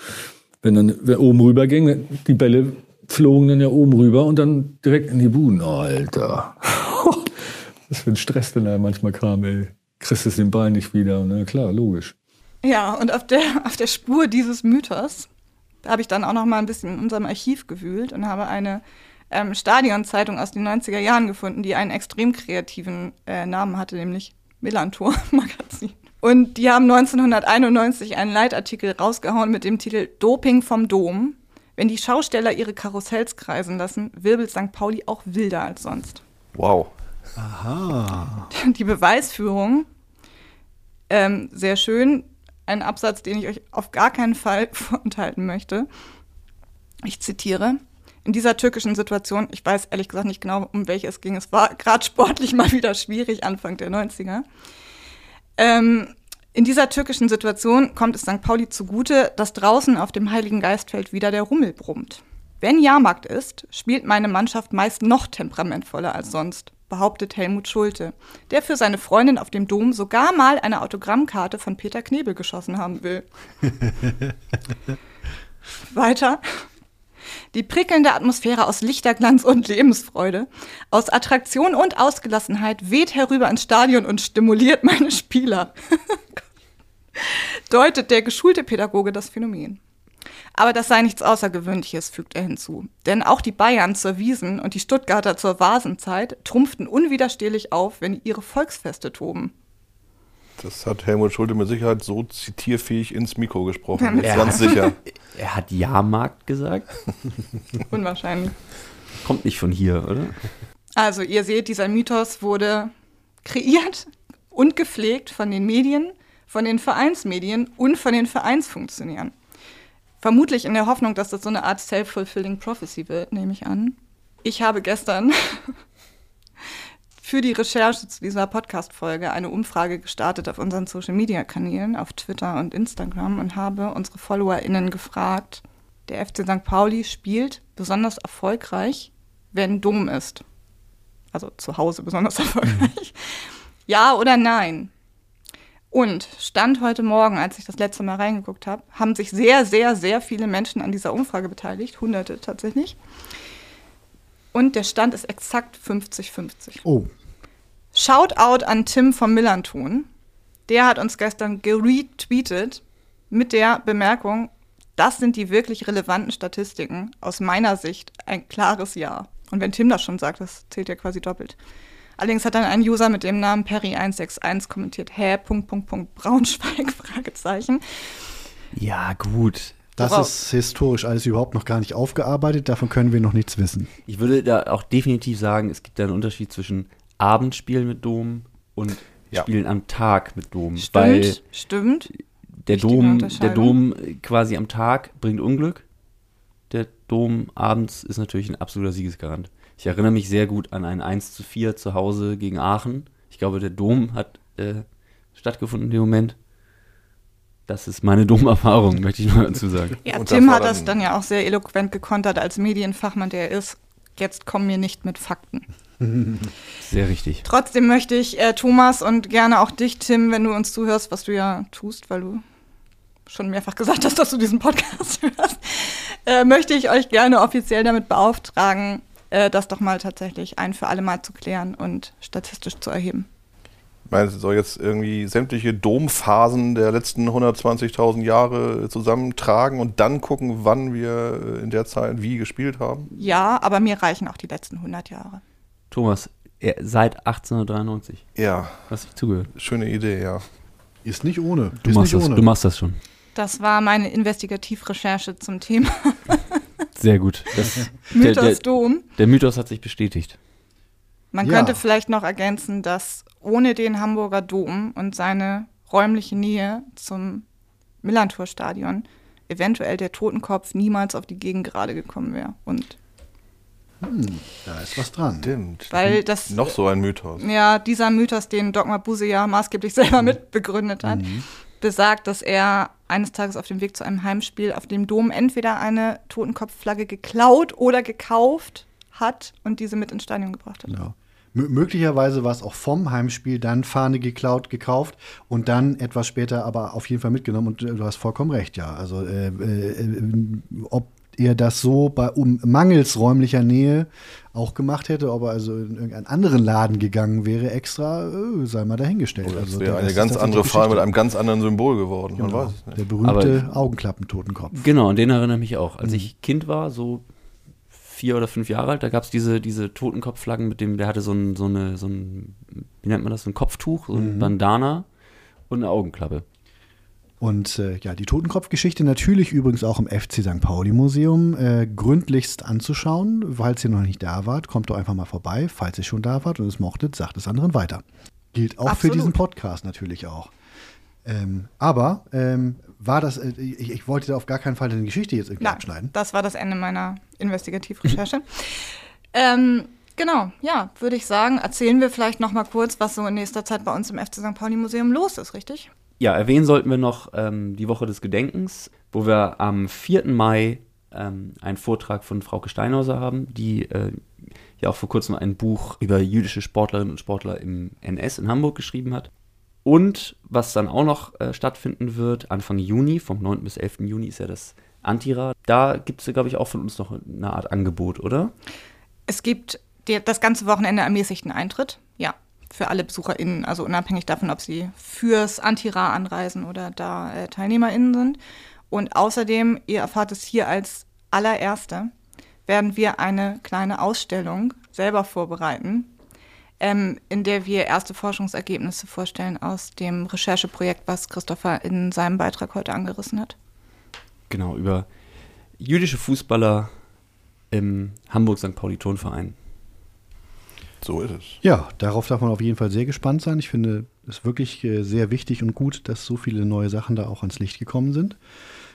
Wenn dann wer oben rüber ging, die Bälle flogen dann ja oben rüber und dann direkt in die Buden. Alter. Was für ein Stress denn da manchmal kam, ey. Kriegst es den Ball nicht wieder. Na klar, logisch. Ja, und auf der, auf der Spur dieses Mythos habe ich dann auch noch mal ein bisschen in unserem Archiv gewühlt und habe eine ähm, Stadionzeitung aus den 90er Jahren gefunden, die einen extrem kreativen äh, Namen hatte, nämlich Millantor Magazin. Und die haben 1991 einen Leitartikel rausgehauen mit dem Titel Doping vom Dom. Wenn die Schausteller ihre Karussells kreisen lassen, wirbelt St. Pauli auch wilder als sonst. Wow. Aha. Die Beweisführung, ähm, sehr schön. Ein Absatz, den ich euch auf gar keinen Fall vorenthalten möchte. Ich zitiere. In dieser türkischen Situation, ich weiß ehrlich gesagt nicht genau, um welche es ging, es war gerade sportlich mal wieder schwierig, Anfang der 90er. Ähm, in dieser türkischen Situation kommt es St. Pauli zugute, dass draußen auf dem Heiligen Geistfeld wieder der Rummel brummt. Wenn Jahrmarkt ist, spielt meine Mannschaft meist noch temperamentvoller als sonst, behauptet Helmut Schulte, der für seine Freundin auf dem Dom sogar mal eine Autogrammkarte von Peter Knebel geschossen haben will. Weiter. Die prickelnde Atmosphäre aus Lichterglanz und Lebensfreude, aus Attraktion und Ausgelassenheit weht herüber ins Stadion und stimuliert meine Spieler. Deutet der geschulte Pädagoge das Phänomen. Aber das sei nichts Außergewöhnliches, fügt er hinzu. Denn auch die Bayern zur Wiesen und die Stuttgarter zur Vasenzeit trumpften unwiderstehlich auf, wenn ihre Volksfeste toben. Das hat Helmut Schulte mit Sicherheit so zitierfähig ins Mikro gesprochen. Ja, ganz sicher. Er hat Jahrmarkt gesagt. Unwahrscheinlich. Kommt nicht von hier, oder? Also ihr seht, dieser Mythos wurde kreiert und gepflegt von den Medien, von den Vereinsmedien und von den Vereinsfunktionären. Vermutlich in der Hoffnung, dass das so eine Art self-fulfilling prophecy wird, nehme ich an. Ich habe gestern für die Recherche zu dieser Podcast-Folge eine Umfrage gestartet auf unseren Social-Media-Kanälen, auf Twitter und Instagram und habe unsere FollowerInnen gefragt, der FC St. Pauli spielt besonders erfolgreich, wenn dumm ist. Also zu Hause besonders erfolgreich. Ja oder nein? Und Stand heute Morgen, als ich das letzte Mal reingeguckt habe, haben sich sehr, sehr, sehr viele Menschen an dieser Umfrage beteiligt, hunderte tatsächlich. Und der Stand ist exakt 50-50. Oh. Shoutout an Tim vom Millanton. Der hat uns gestern geretweetet mit der Bemerkung, das sind die wirklich relevanten Statistiken. Aus meiner Sicht ein klares Ja. Und wenn Tim das schon sagt, das zählt ja quasi doppelt. Allerdings hat dann ein User mit dem Namen Perry161 kommentiert, hä, Punkt, Punkt, Punkt, Braunschweig, Fragezeichen. Ja, gut. Das Worauf- ist historisch alles überhaupt noch gar nicht aufgearbeitet, davon können wir noch nichts wissen. Ich würde da auch definitiv sagen, es gibt da einen Unterschied zwischen Abendspielen mit Dom und Ja. Spielen am Tag mit Dom. Stimmt, Weil stimmt. der Wichtige Dom, der. Dom quasi am Tag bringt Unglück. Der Dom abends ist natürlich ein absoluter Siegesgarant. Ich erinnere mich sehr gut an ein 1 zu 4 zu Hause gegen Aachen. Ich glaube, der Dom hat äh, stattgefunden in dem Moment. Das ist meine Domerfahrung, möchte ich nur dazu sagen. Ja, Und Tim das hat das dann- ja auch sehr eloquent gekontert als Medienfachmann, der er ist. Jetzt komm mir nicht mit Fakten. Sehr richtig. Trotzdem möchte ich äh, Thomas und gerne auch dich, Tim, wenn du uns zuhörst, was du ja tust, weil du schon mehrfach gesagt hast, dass du diesen Podcast hörst, äh, möchte ich euch gerne offiziell damit beauftragen, äh, das doch mal tatsächlich ein für alle Mal zu klären und statistisch zu erheben. Meinst du, soll jetzt irgendwie sämtliche Domphasen der letzten 120.000 Jahre zusammentragen und dann gucken, wann wir äh, in der Zeit wie gespielt haben? Ja, aber mir reichen auch die letzten 100 Jahre. Thomas, er, seit 1893. Ja. Hast du zugehört? Schöne Idee, ja. Ist nicht ohne. Du ist machst, nicht das, ohne. du machst das schon. Das war meine Investigativrecherche zum Thema Sehr gut. Das, Mythos der, der, Dom. der Mythos hat sich bestätigt. Man Ja. könnte vielleicht noch ergänzen, dass ohne den Hamburger Dom und seine räumliche Nähe zum Millantor-Stadion eventuell der Totenkopf niemals auf die Gegend gerade gekommen wäre. Und Hm, da ist was dran. Stimmt. Weil das- Noch so ein Mythos. ja, dieser Mythos, den Dogma Buse ja maßgeblich selber mitbegründet hat, besagt, dass er eines Tages auf dem Weg zu einem Heimspiel auf dem Dom entweder eine Totenkopfflagge geklaut oder gekauft hat und diese mit ins Stadion gebracht hat. Ja. Mö- möglicherweise war es auch vom Heimspiel dann Fahne geklaut, gekauft und dann etwas später aber auf jeden Fall mitgenommen. Und äh, du hast vollkommen recht, ja. Also äh, äh, äh, ob er das so bei um, mangels räumlicher Nähe auch gemacht hätte, ob er also in irgendeinen anderen Laden gegangen wäre, extra, äh, sei mal dahingestellt. Oder also es wäre eine ganz andere Fahne mit einem ganz anderen Symbol geworden. Man Genau. weiß es nicht. Der berühmte Aber- Augenklappentotenkopf. Genau, an den erinnere ich mich auch. Als ich Kind war, so vier oder fünf Jahre alt, da gab es diese, diese Totenkopfflaggen mit dem, der hatte so ein, so eine, so ein, wie nennt man das, so ein Kopftuch, so ein Mhm. Bandana und eine Augenklappe. Und äh, ja, die Totenkopfgeschichte natürlich übrigens auch im FC St. Pauli Museum äh, gründlichst anzuschauen. Falls ihr noch nicht da wart, kommt doch einfach mal vorbei. Falls ihr schon da wart und es mochtet, sagt es anderen weiter. Gilt auch für Absolut. diesen Podcast natürlich auch. Ähm, aber ähm, war das, äh, ich, ich wollte da auf gar keinen Fall eine Geschichte jetzt irgendwie Nein, abschneiden. das war das Ende meiner Investigativrecherche. ähm, genau, ja, würde ich sagen, erzählen wir vielleicht noch mal kurz, was so in nächster Zeit bei uns im FC St. Pauli Museum los ist, richtig? Ja, erwähnen sollten wir noch ähm, die Woche des Gedenkens, wo wir am 4. Mai ähm, einen Vortrag von Frauke Steinhauser haben, die äh, ja auch vor kurzem ein Buch über jüdische Sportlerinnen und Sportler im NS in Hamburg geschrieben hat. Und was dann auch noch äh, stattfinden wird, Anfang Juni, vom 9. bis 11. Juni ist ja das Antira. Da gibt es, glaube ich, auch von uns noch eine Art Angebot, oder? Es gibt die, das ganze Wochenende ermäßigten Eintritt, für alle BesucherInnen, also unabhängig davon, ob sie fürs Antira anreisen oder da äh, TeilnehmerInnen sind. Und außerdem, ihr erfahrt es hier als allererste, werden wir eine kleine Ausstellung selber vorbereiten, ähm, in der wir erste Forschungsergebnisse vorstellen aus dem Rechercheprojekt, was Christopher in seinem Beitrag heute angerissen hat. Genau, über jüdische Fußballer im Hamburg-St. Pauli-Tonverein. So ist es. Ja, darauf darf man auf jeden Fall sehr gespannt sein. Ich finde es wirklich äh, sehr wichtig und gut, dass so viele neue Sachen da auch ans Licht gekommen sind.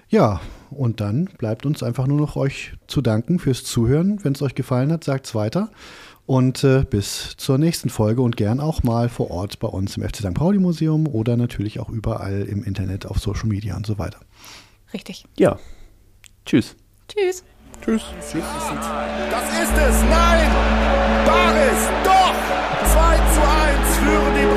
Ja, und dann bleibt uns einfach nur noch euch zu danken fürs Zuhören. Wenn es euch gefallen hat, sagt es weiter. Und äh, bis zur nächsten Folge und gern auch mal vor Ort bei uns im FC St. Pauli Museum oder natürlich auch überall im Internet, auf Social Media und so weiter. Richtig. Ja. Tschüss. Tschüss. Tschüss. Das ist es. Nein! Baris! Doch! 2 zu 1 führen die